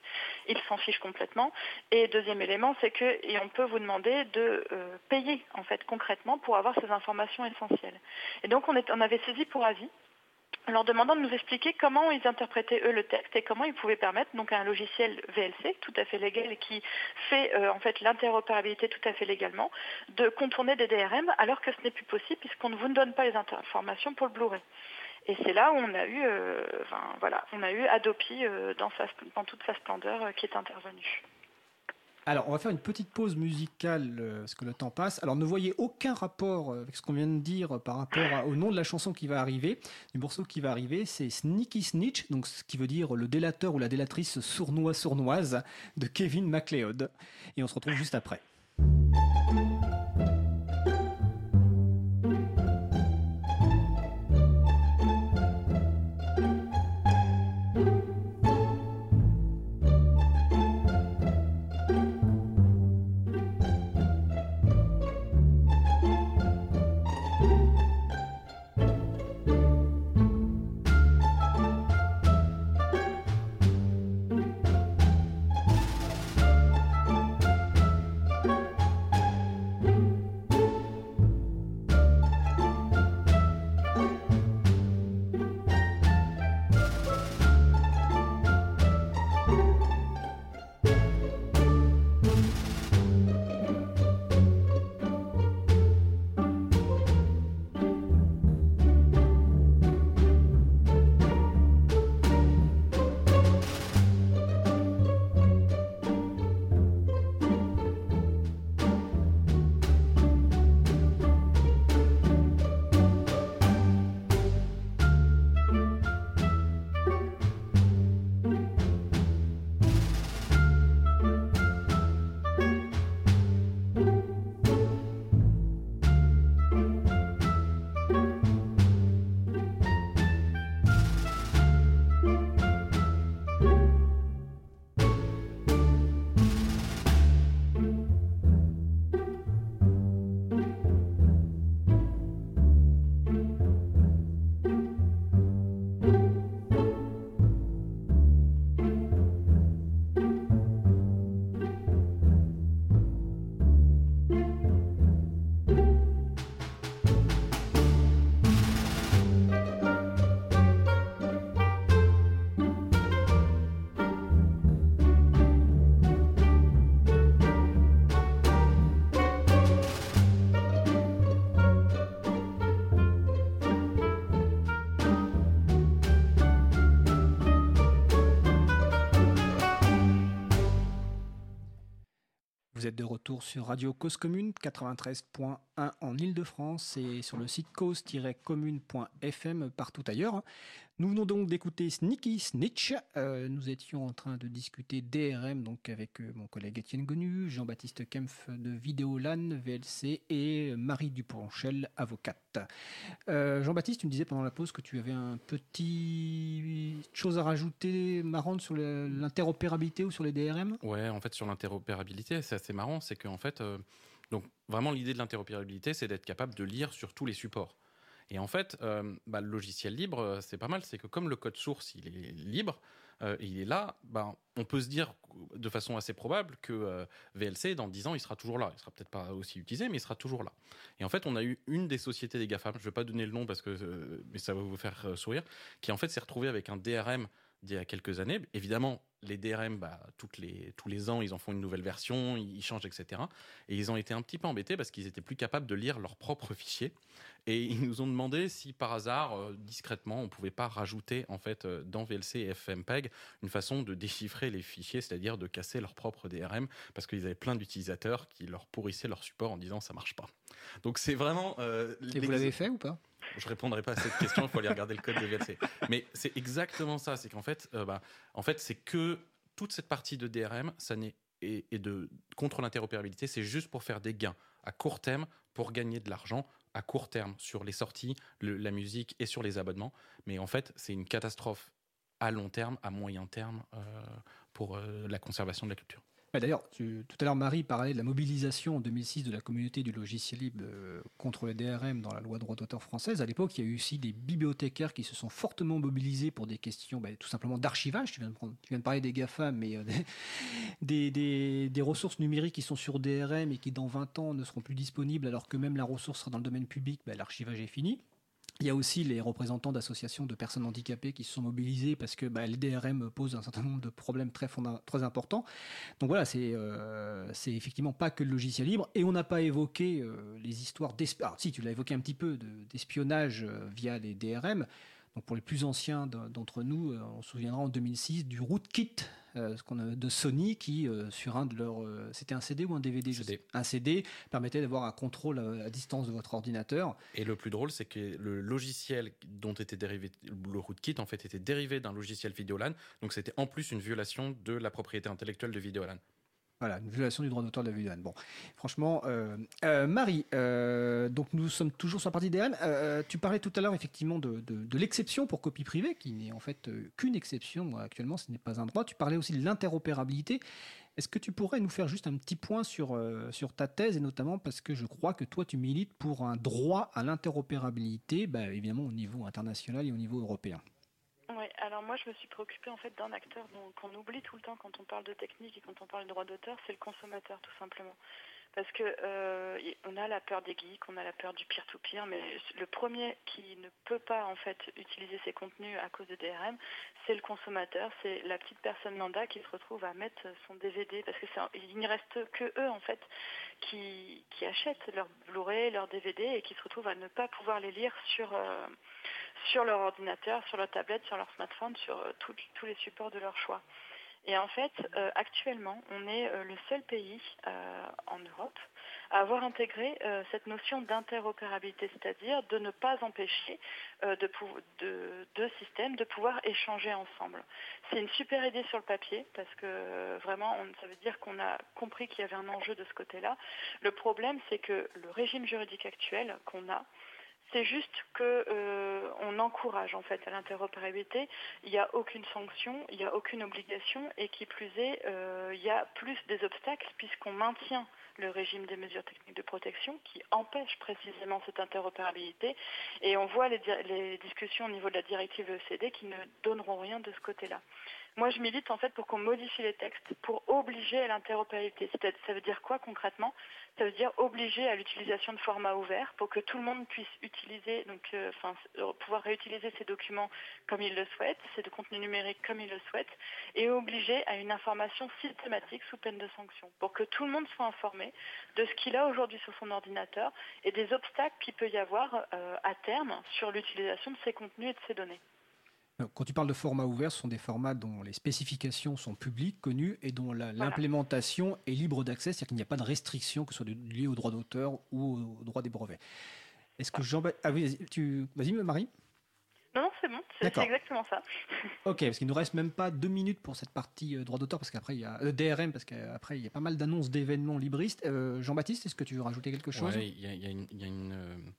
ils s'en fichent complètement. Et deuxième élément, c'est qu'on peut vous demander de euh, payer en fait concrètement pour avoir ces informations essentielles. Et donc on, on avait saisi pour avis en leur demandant de nous expliquer comment ils interprétaient eux le texte et comment ils pouvaient permettre donc à un logiciel VLC tout à fait légal qui fait euh, en fait l'interopérabilité tout à fait légalement de contourner des DRM alors que ce n'est plus possible puisqu'on ne vous donne pas les informations pour le Blu-ray. Et c'est là où on a eu, euh, voilà, on a eu Adopi euh, dans, dans toute sa splendeur qui est intervenue. Alors, on va faire une petite pause musicale euh, parce que le temps passe. Alors, ne voyez aucun rapport euh, avec ce qu'on vient de dire par rapport au nom de la chanson qui va arriver. Du morceau qui va arriver, c'est Sneaky Snitch, donc ce qui veut dire le délateur ou la délatrice sournois-sournoise de Kevin MacLeod. Et on se retrouve juste après. Vous êtes de retour sur Radio Cause Commune 93.1 en Ile-de-France et sur le site cause-commune.fm partout ailleurs. Nous venons donc d'écouter Sneaky Snitch. Euh, nous étions en train de discuter DRM donc avec euh, mon collègue Étienne Gonu, Jean-Baptiste Kempf de Vidéolan, VLC et Marie Duponchel, avocate. Euh, Jean-Baptiste, tu me disais pendant la pause que tu avais un petit chose à rajouter marrante sur l'interopérabilité ou sur les DRM Ouais, en fait sur l'interopérabilité, c'est assez marrant, c'est qu'en fait, donc vraiment l'idée de l'interopérabilité, c'est d'être capable de lire sur tous les supports. Et en fait, euh, bah, le logiciel libre, euh, c'est pas mal. C'est que comme le code source, il est libre, euh, il est là, bah, on peut se dire de façon assez probable que VLC, dans 10 ans, il sera toujours là. Il sera peut-être pas aussi utilisé, mais il sera toujours là. Et en fait, on a eu une des sociétés des GAFAM, je ne vais pas donner le nom parce que mais ça va vous faire sourire, qui en fait s'est retrouvée avec un DRM d'il y a quelques années. Évidemment, les DRM, bah, toutes les, tous les ans, ils en font une nouvelle version, ils changent, etc. Et ils ont été un petit peu embêtés parce qu'ils étaient plus capables de lire leurs propres fichiers. Et ils nous ont demandé si par hasard, euh, discrètement, on pouvait pas rajouter en fait euh, dans VLC et FMPEG une façon de déchiffrer les fichiers, c'est-à-dire de casser leur propre DRM, parce qu'ils avaient plein d'utilisateurs qui leur pourrissaient leur support en disant ça marche pas. Donc c'est vraiment. Euh, et vous l'avez fait ou pas? Je répondrai pas à cette question, il faut aller regarder le code de VLC. Mais c'est exactement ça, c'est qu'en fait, bah, en fait, c'est que toute cette partie de DRM, ça n'est et, de contre l'interopérabilité, c'est juste pour faire des gains à court terme, pour gagner de l'argent à court terme sur les sorties, la musique et sur les abonnements. Mais en fait, c'est une catastrophe à long terme, à moyen terme euh, pour euh, la conservation de la culture. D'ailleurs, tout à l'heure, Marie parlait de la mobilisation en 2006 de la communauté du logiciel libre euh, contre les DRM dans la loi droit d'auteur française. À l'époque, il y a eu aussi des bibliothécaires qui se sont fortement mobilisés pour des questions bah, tout simplement d'archivage. Tu, viens de parler des GAFA, mais euh, des, ressources numériques qui sont sur DRM et qui dans 20 ans ne seront plus disponibles alors que même la ressource sera dans le domaine public, bah, l'archivage est fini. Il y a aussi les représentants d'associations de personnes handicapées qui se sont mobilisés parce que bah, les DRM posent un certain nombre de problèmes très, importants. Donc voilà, c'est euh, c'est effectivement pas que le logiciel libre. Et on n'a pas évoqué euh, les histoires d'espionnage. Via les DRM. Donc pour les plus anciens d'entre nous, on se souviendra en 2006 du rootkit euh, ce qu'on a de Sony qui, euh, sur un de leurs. Euh, c'était un CD ou un DVD CD. Un CD permettait d'avoir un contrôle à, distance de votre ordinateur. Et le plus drôle, c'est que le logiciel dont était dérivé le rootkit, en fait, était dérivé d'un logiciel Videolan. Donc c'était en plus une violation de la propriété intellectuelle de Videolan. Voilà, une violation du droit d'auteur de la vidéo. Bon, franchement, euh, euh, Marie, euh, donc nous sommes toujours sur la partie DRM. tu parlais tout à l'heure effectivement de, l'exception pour copie privée, qui n'est en fait qu'une exception. actuellement, ce n'est pas un droit. Tu parlais aussi de l'interopérabilité. Est-ce que tu pourrais nous faire juste un petit point sur, sur ta thèse, et notamment parce que je crois que toi, tu milites pour un droit à l'interopérabilité, bah, évidemment au niveau international et au niveau européen Oui, alors moi je me suis préoccupée en fait d'un acteur qu'on oublie tout le temps quand on parle de technique et quand on parle de droit d'auteur, c'est le consommateur tout simplement. Parce que euh, on a la peur des geeks, on a la peur du peer-to-peer, mais le premier qui ne peut pas en fait utiliser ces contenus à cause de DRM, c'est le consommateur, c'est la petite personne lambda qui se retrouve à mettre son DVD, parce que il n'y reste que eux en fait qui, achètent leur Blu-ray, leur DVD et qui se retrouvent à ne pas pouvoir les lire sur euh, leur ordinateur, sur leur tablette, sur leur smartphone, sur euh, tous les supports de leur choix. Et en fait, euh, actuellement, on est euh, le seul pays en Europe à avoir intégré cette notion d'interopérabilité, c'est-à-dire de ne pas empêcher de, deux systèmes de pouvoir échanger ensemble. C'est une super idée sur le papier parce que vraiment, ça veut dire qu'on a compris qu'il y avait un enjeu de ce côté-là. Le problème, c'est que le régime juridique actuel qu'on a, c'est juste qu'on euh, encourage en fait à l'interopérabilité. Il n'y a aucune sanction, il n'y a aucune obligation, et qui plus est, euh, il y a plus des obstacles puisqu'on maintient le régime des mesures techniques de protection qui empêche précisément cette interopérabilité. Et on voit les, les discussions au niveau de la directive ECD qui ne donneront rien de ce côté-là. Moi, je milite en fait pour qu'on modifie les textes, pour obliger à l'interopérabilité. Ça veut dire quoi concrètement? Ça veut dire obliger à l'utilisation de formats ouverts pour que tout le monde puisse utiliser, donc, euh, euh, pouvoir réutiliser ces documents comme il le souhaite, ces contenus numériques comme il le souhaite, et obliger à une information systématique sous peine de sanction, pour que tout le monde soit informé de ce qu'il a aujourd'hui sur son ordinateur et des obstacles qu'il peut y avoir euh, à terme sur l'utilisation de ces contenus et de ces données. Quand tu parles de formats ouverts, ce sont des formats dont les spécifications sont publiques, connues, et dont l'implémentation est libre d'accès, c'est-à-dire qu'il n'y a pas de restriction, que ce soit liée au droit d'auteur ou au droit des brevets. Est-ce que Jean... Ah oui, tu... vas-y, Marie non, non, c'est bon, c'est exactement ça. ok, parce qu'il nous reste même pas deux minutes pour cette partie euh, droit d'auteur, parce qu'après il y a euh, DRM, parce qu'après il y a pas mal d'annonces d'événements libristes. Euh, Jean-Baptiste, est-ce que tu veux rajouter quelque chose? Oui, il y, a une une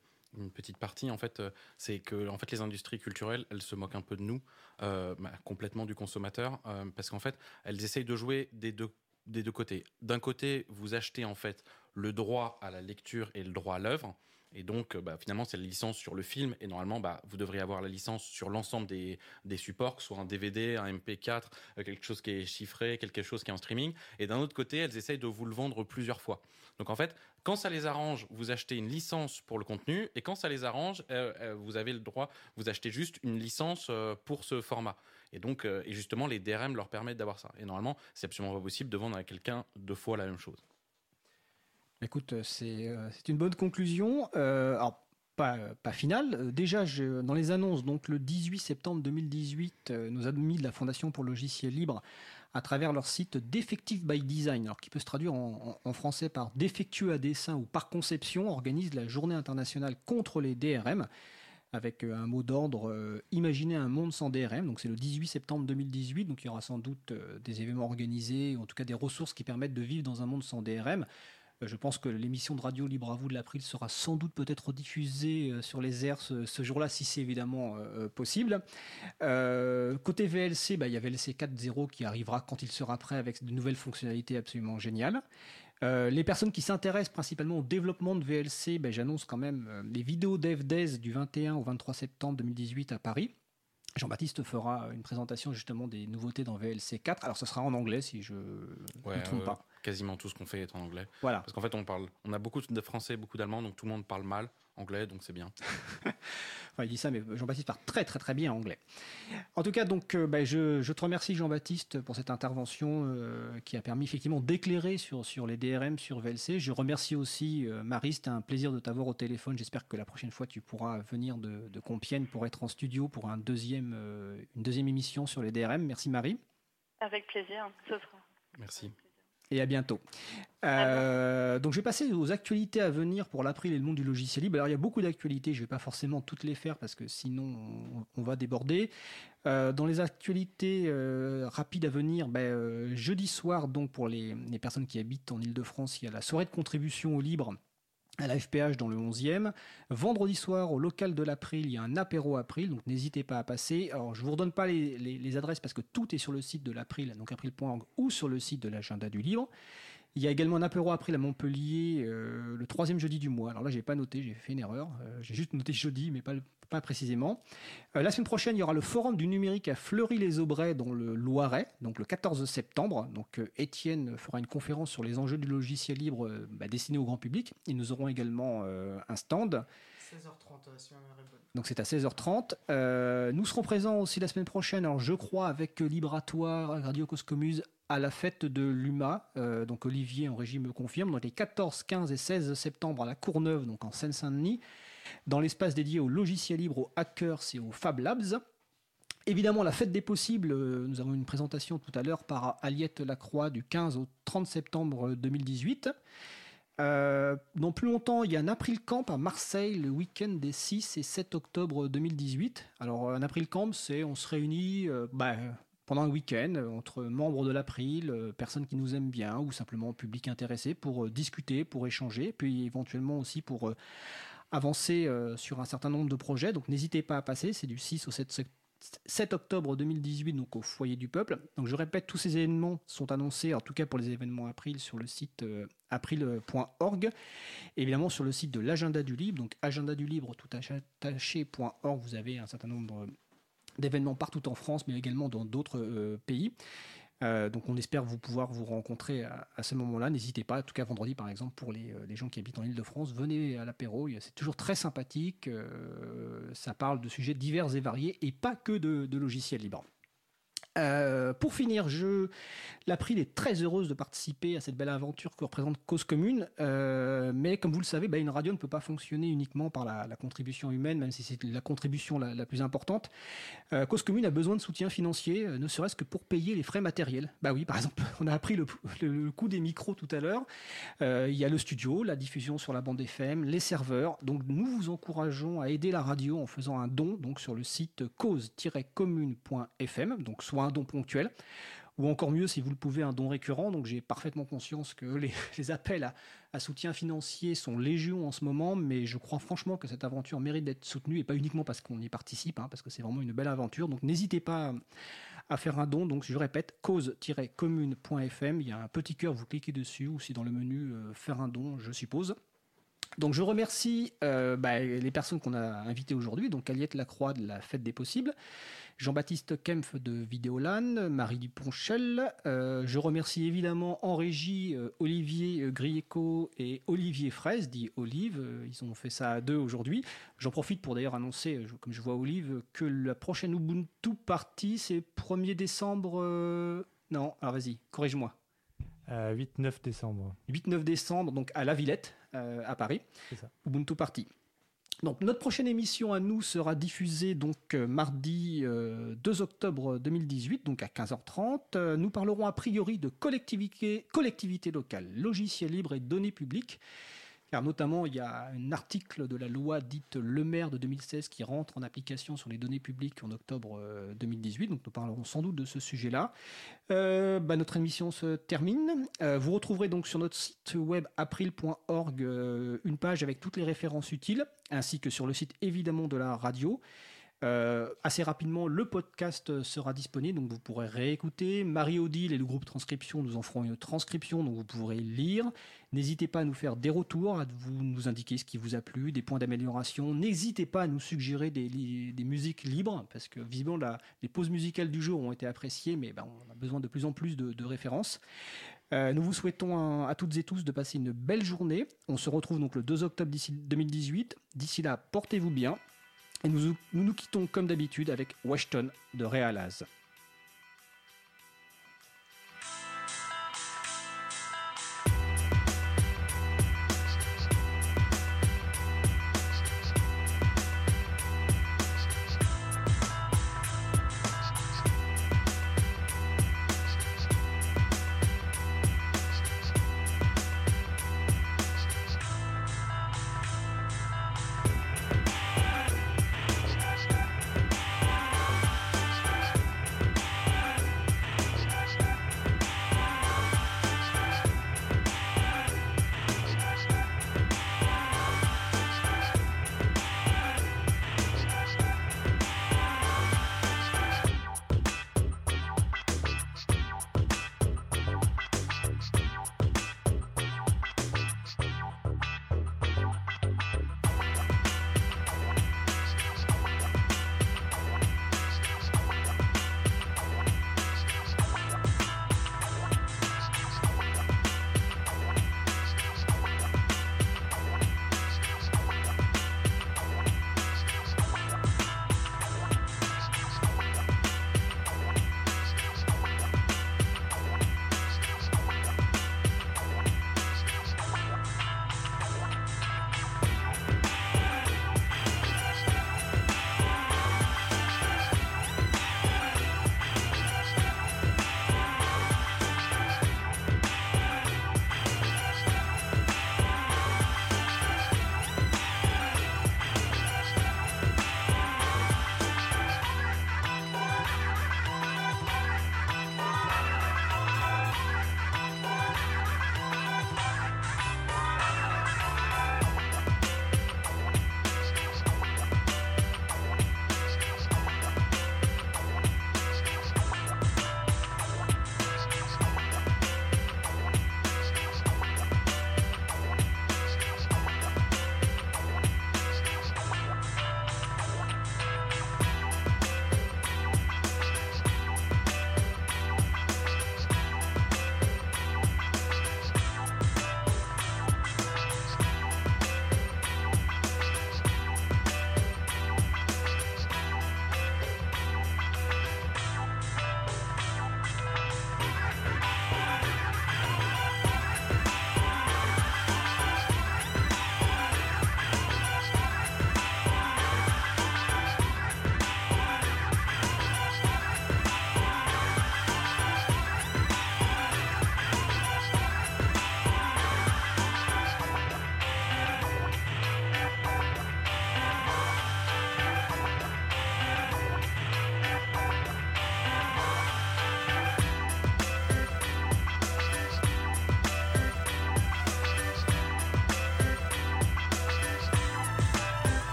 petite partie en fait euh, c'est que en fait les industries culturelles elles se moquent un peu de nous euh, bah, complètement du consommateur euh, parce qu'en fait elles essayent de jouer des deux des deux côtés. D'un côté vous achetez en fait le droit à la lecture et le droit à l'œuvre et donc, bah, finalement, c'est la licence sur le film. Et normalement, bah, vous devriez avoir la licence sur l'ensemble des, supports, que ce soit un DVD, un MP4, quelque chose qui est chiffré, quelque chose qui est en streaming. Et d'un autre côté, elles essayent de vous le vendre plusieurs fois. Donc, en fait, quand ça les arrange, vous achetez une licence pour le contenu, et quand ça les arrange, euh, euh, vous avez le droit, vous achetez juste une licence euh, pour ce format. Et donc, et justement, les DRM leur permettent d'avoir ça. Et normalement, c'est absolument pas possible de vendre à quelqu'un deux fois la même chose. Écoute, c'est une bonne conclusion. alors, pas, finale. Déjà, dans les annonces, donc le 18 septembre 2018, nos amis de la Fondation pour le logiciel libre à travers leur site Defective by Design, qui peut se traduire en, français par défectueux à dessin ou par conception, organise la journée internationale contre les DRM avec euh, un mot d'ordre euh, Imaginez un monde sans DRM. C'est le 18 septembre 2018. Donc il y aura sans doute euh, des événements organisés, en tout cas des ressources qui permettent de vivre dans un monde sans DRM. Euh, je pense que l'émission de radio Libre à vous de l'April sera sans doute peut-être diffusée euh, sur les airs ce, jour-là, si c'est évidemment euh, possible. côté VLC, bah, il y a VLC 4.0 qui arrivera quand il sera prêt avec de nouvelles fonctionnalités absolument géniales. les personnes qui s'intéressent principalement au développement de VLC, bah, j'annonce quand même les vidéos DevDays du 21 au 23 septembre 2018 à Paris. Jean-Baptiste fera une présentation justement des nouveautés dans VLC 4. Alors, ce sera en anglais si je ne me trompe pas. Quasiment tout ce qu'on fait est en anglais. Voilà. Parce qu'en fait, on parle, on a beaucoup de français, beaucoup d'allemand, donc tout le monde parle mal anglais, donc c'est bien. enfin, il dit ça, mais Jean-Baptiste parle très très très bien anglais. En tout cas, donc, euh, bah, je, je, te remercie Jean-Baptiste pour cette intervention euh, qui a permis effectivement d'éclairer sur, sur les DRM, sur VLC. Je remercie aussi euh, Marie, c'était un plaisir de t'avoir au téléphone. J'espère que la prochaine fois tu pourras venir de, de, Compiègne pour être en studio pour un deuxième, euh, une deuxième émission sur les DRM. Merci Marie. Avec plaisir, ce sera. Merci et à bientôt. Euh, donc je vais passer aux actualités à venir pour l'April et le monde du logiciel libre. Alors il y a beaucoup d'actualités, je ne vais pas forcément toutes les faire parce que sinon on, on va déborder. Euh, dans les actualités euh, rapides à venir, ben, jeudi soir, donc pour les, les personnes qui habitent en Ile-de-France, il y a la soirée de contribution au libre à la FPH dans le 11e. Vendredi soir, au local de l'April, il y a un apéro April, donc n'hésitez pas à passer. Alors, je vous redonne pas les, les, les, adresses parce que tout est sur le site de l'April, donc april.org ou sur le site de l'agenda du livre. Il y a également un apéro April à Montpellier euh, le troisième jeudi du mois. Alors là, j'ai pas noté, j'ai fait une erreur. Euh, j'ai juste noté jeudi, mais pas, pas précisément. Euh, la semaine prochaine, il y aura le forum du numérique à Fleury-les-Aubrais dans le Loiret, donc le 14 septembre. Donc Étienne fera une conférence sur les enjeux du logiciel libre bah, destiné au grand public. Et nous aurons également un stand. 16h30, si ma mémoire est bonne. Donc c'est à 16h30. Euh, nous serons présents aussi la semaine prochaine, alors je crois avec Libratoire, Radio Coscomuse, à la fête de l'UMA. Euh, donc Olivier en régie me confirme. Donc les 14, 15 et 16 septembre à la Courneuve, donc en Seine-Saint-Denis, dans l'espace dédié au logiciel libre, aux hackers et aux Fab Labs. Évidemment, la fête des possibles, euh, nous avons une présentation tout à l'heure par Aliette Lacroix du 15 au 30 septembre 2018. Euh, dans plus longtemps, il y a un April Camp à Marseille le week-end des 6 et 7 octobre 2018. Alors, un April Camp, c'est on se réunit euh, bah, pendant un week-end entre membres de l'April, euh, personnes qui nous aiment bien ou simplement public intéressé pour discuter, pour échanger, puis éventuellement aussi pour avancer sur un certain nombre de projets. Donc, n'hésitez pas à passer, c'est du 6 au 7, 7 octobre 2018, donc au foyer du peuple. Donc je répète, tous ces événements sont annoncés, en tout cas pour les événements April, sur le site euh, april.org. Évidemment, sur le site de l'agenda du libre, donc agenda du libre tout attaché.org, vous avez un certain nombre d'événements partout en France, mais également dans d'autres euh, pays. Euh, donc on espère vous pouvoir vous rencontrer à, ce moment-là. N'hésitez pas, en tout cas vendredi par exemple, pour les, euh, gens qui habitent en Ile-de-France, venez à l'apéro, c'est toujours très sympathique, euh, ça parle de sujets divers et variés et pas que de logiciels libres. Euh, pour finir, je... l'April est très heureuse de participer à cette belle aventure que représente Cause Commune. Euh, mais comme vous le savez, bah, une radio ne peut pas fonctionner uniquement par la, contribution humaine, même si c'est la contribution la, plus importante. Euh, Cause Commune a besoin de soutien financier, ne serait-ce que pour payer les frais matériels. Bah oui, par exemple, on a appris le, le, le coût des micros tout à l'heure. il y a le studio, la diffusion sur la bande FM, les serveurs. Donc nous vous encourageons à aider la radio en faisant un don donc sur le site cause-commune.fm, donc soit un don ponctuel, ou encore mieux si vous le pouvez un don récurrent. Donc j'ai parfaitement conscience que les, appels à, à, soutien financier sont légion en ce moment, mais je crois franchement que cette aventure mérite d'être soutenue et pas uniquement parce qu'on y participe, hein, parce que c'est vraiment une belle aventure. Donc n'hésitez pas à faire un don. Donc je répète, cause-commune.fm, il y a un petit cœur, vous cliquez dessus, ou si dans le menu euh, faire un don, je suppose. Donc je remercie euh, bah, les personnes qu'on a invitées aujourd'hui, donc Aliette Lacroix de la Fête des Possibles, Jean-Baptiste Kempf de Vidéolan, Marie Duponchel. Euh, je remercie évidemment en régie euh, Olivier Grieco et Olivier Fraise, dit Olive. Ils ont fait ça à deux aujourd'hui. J'en profite pour d'ailleurs annoncer, comme je vois Olive, que la prochaine Ubuntu partie, c'est 1er décembre. Non, alors vas-y, corrige-moi. Euh, 8-9 décembre. 8-9 décembre, donc à La Villette, euh, à Paris. C'est ça. Ubuntu Party. Donc notre prochaine émission à nous sera diffusée donc euh, mardi euh, 2 octobre 2018, donc à 15h30. Euh, nous parlerons a priori de collectivité, collectivité locale, logiciel libre et données publiques. Notamment, il y a un article de la loi dite Le Maire de 2016 qui rentre en application sur les données publiques en octobre euh, 2018. Donc nous parlerons sans doute de ce sujet-là. Euh, bah, notre émission se termine. Euh, vous retrouverez donc sur notre site web april.org euh, une page avec toutes les références utiles, ainsi que sur le site évidemment de la radio. Euh, assez rapidement, le podcast sera disponible, donc vous pourrez réécouter. Marie-Odile et le groupe Transcription nous en feront une transcription, donc vous pourrez lire. N'hésitez pas à nous faire des retours, à vous, nous indiquer ce qui vous a plu, des points d'amélioration. N'hésitez pas à nous suggérer des, musiques libres, parce que visiblement, les pauses musicales du jour ont été appréciées, mais ben, on a besoin de plus en plus de, références. Euh, nous vous souhaitons à toutes et tous de passer une belle journée. On se retrouve donc le 2 octobre 2018. D'ici là, portez-vous bien. Et nous nous, quittons comme d'habitude avec Washington de Realaz.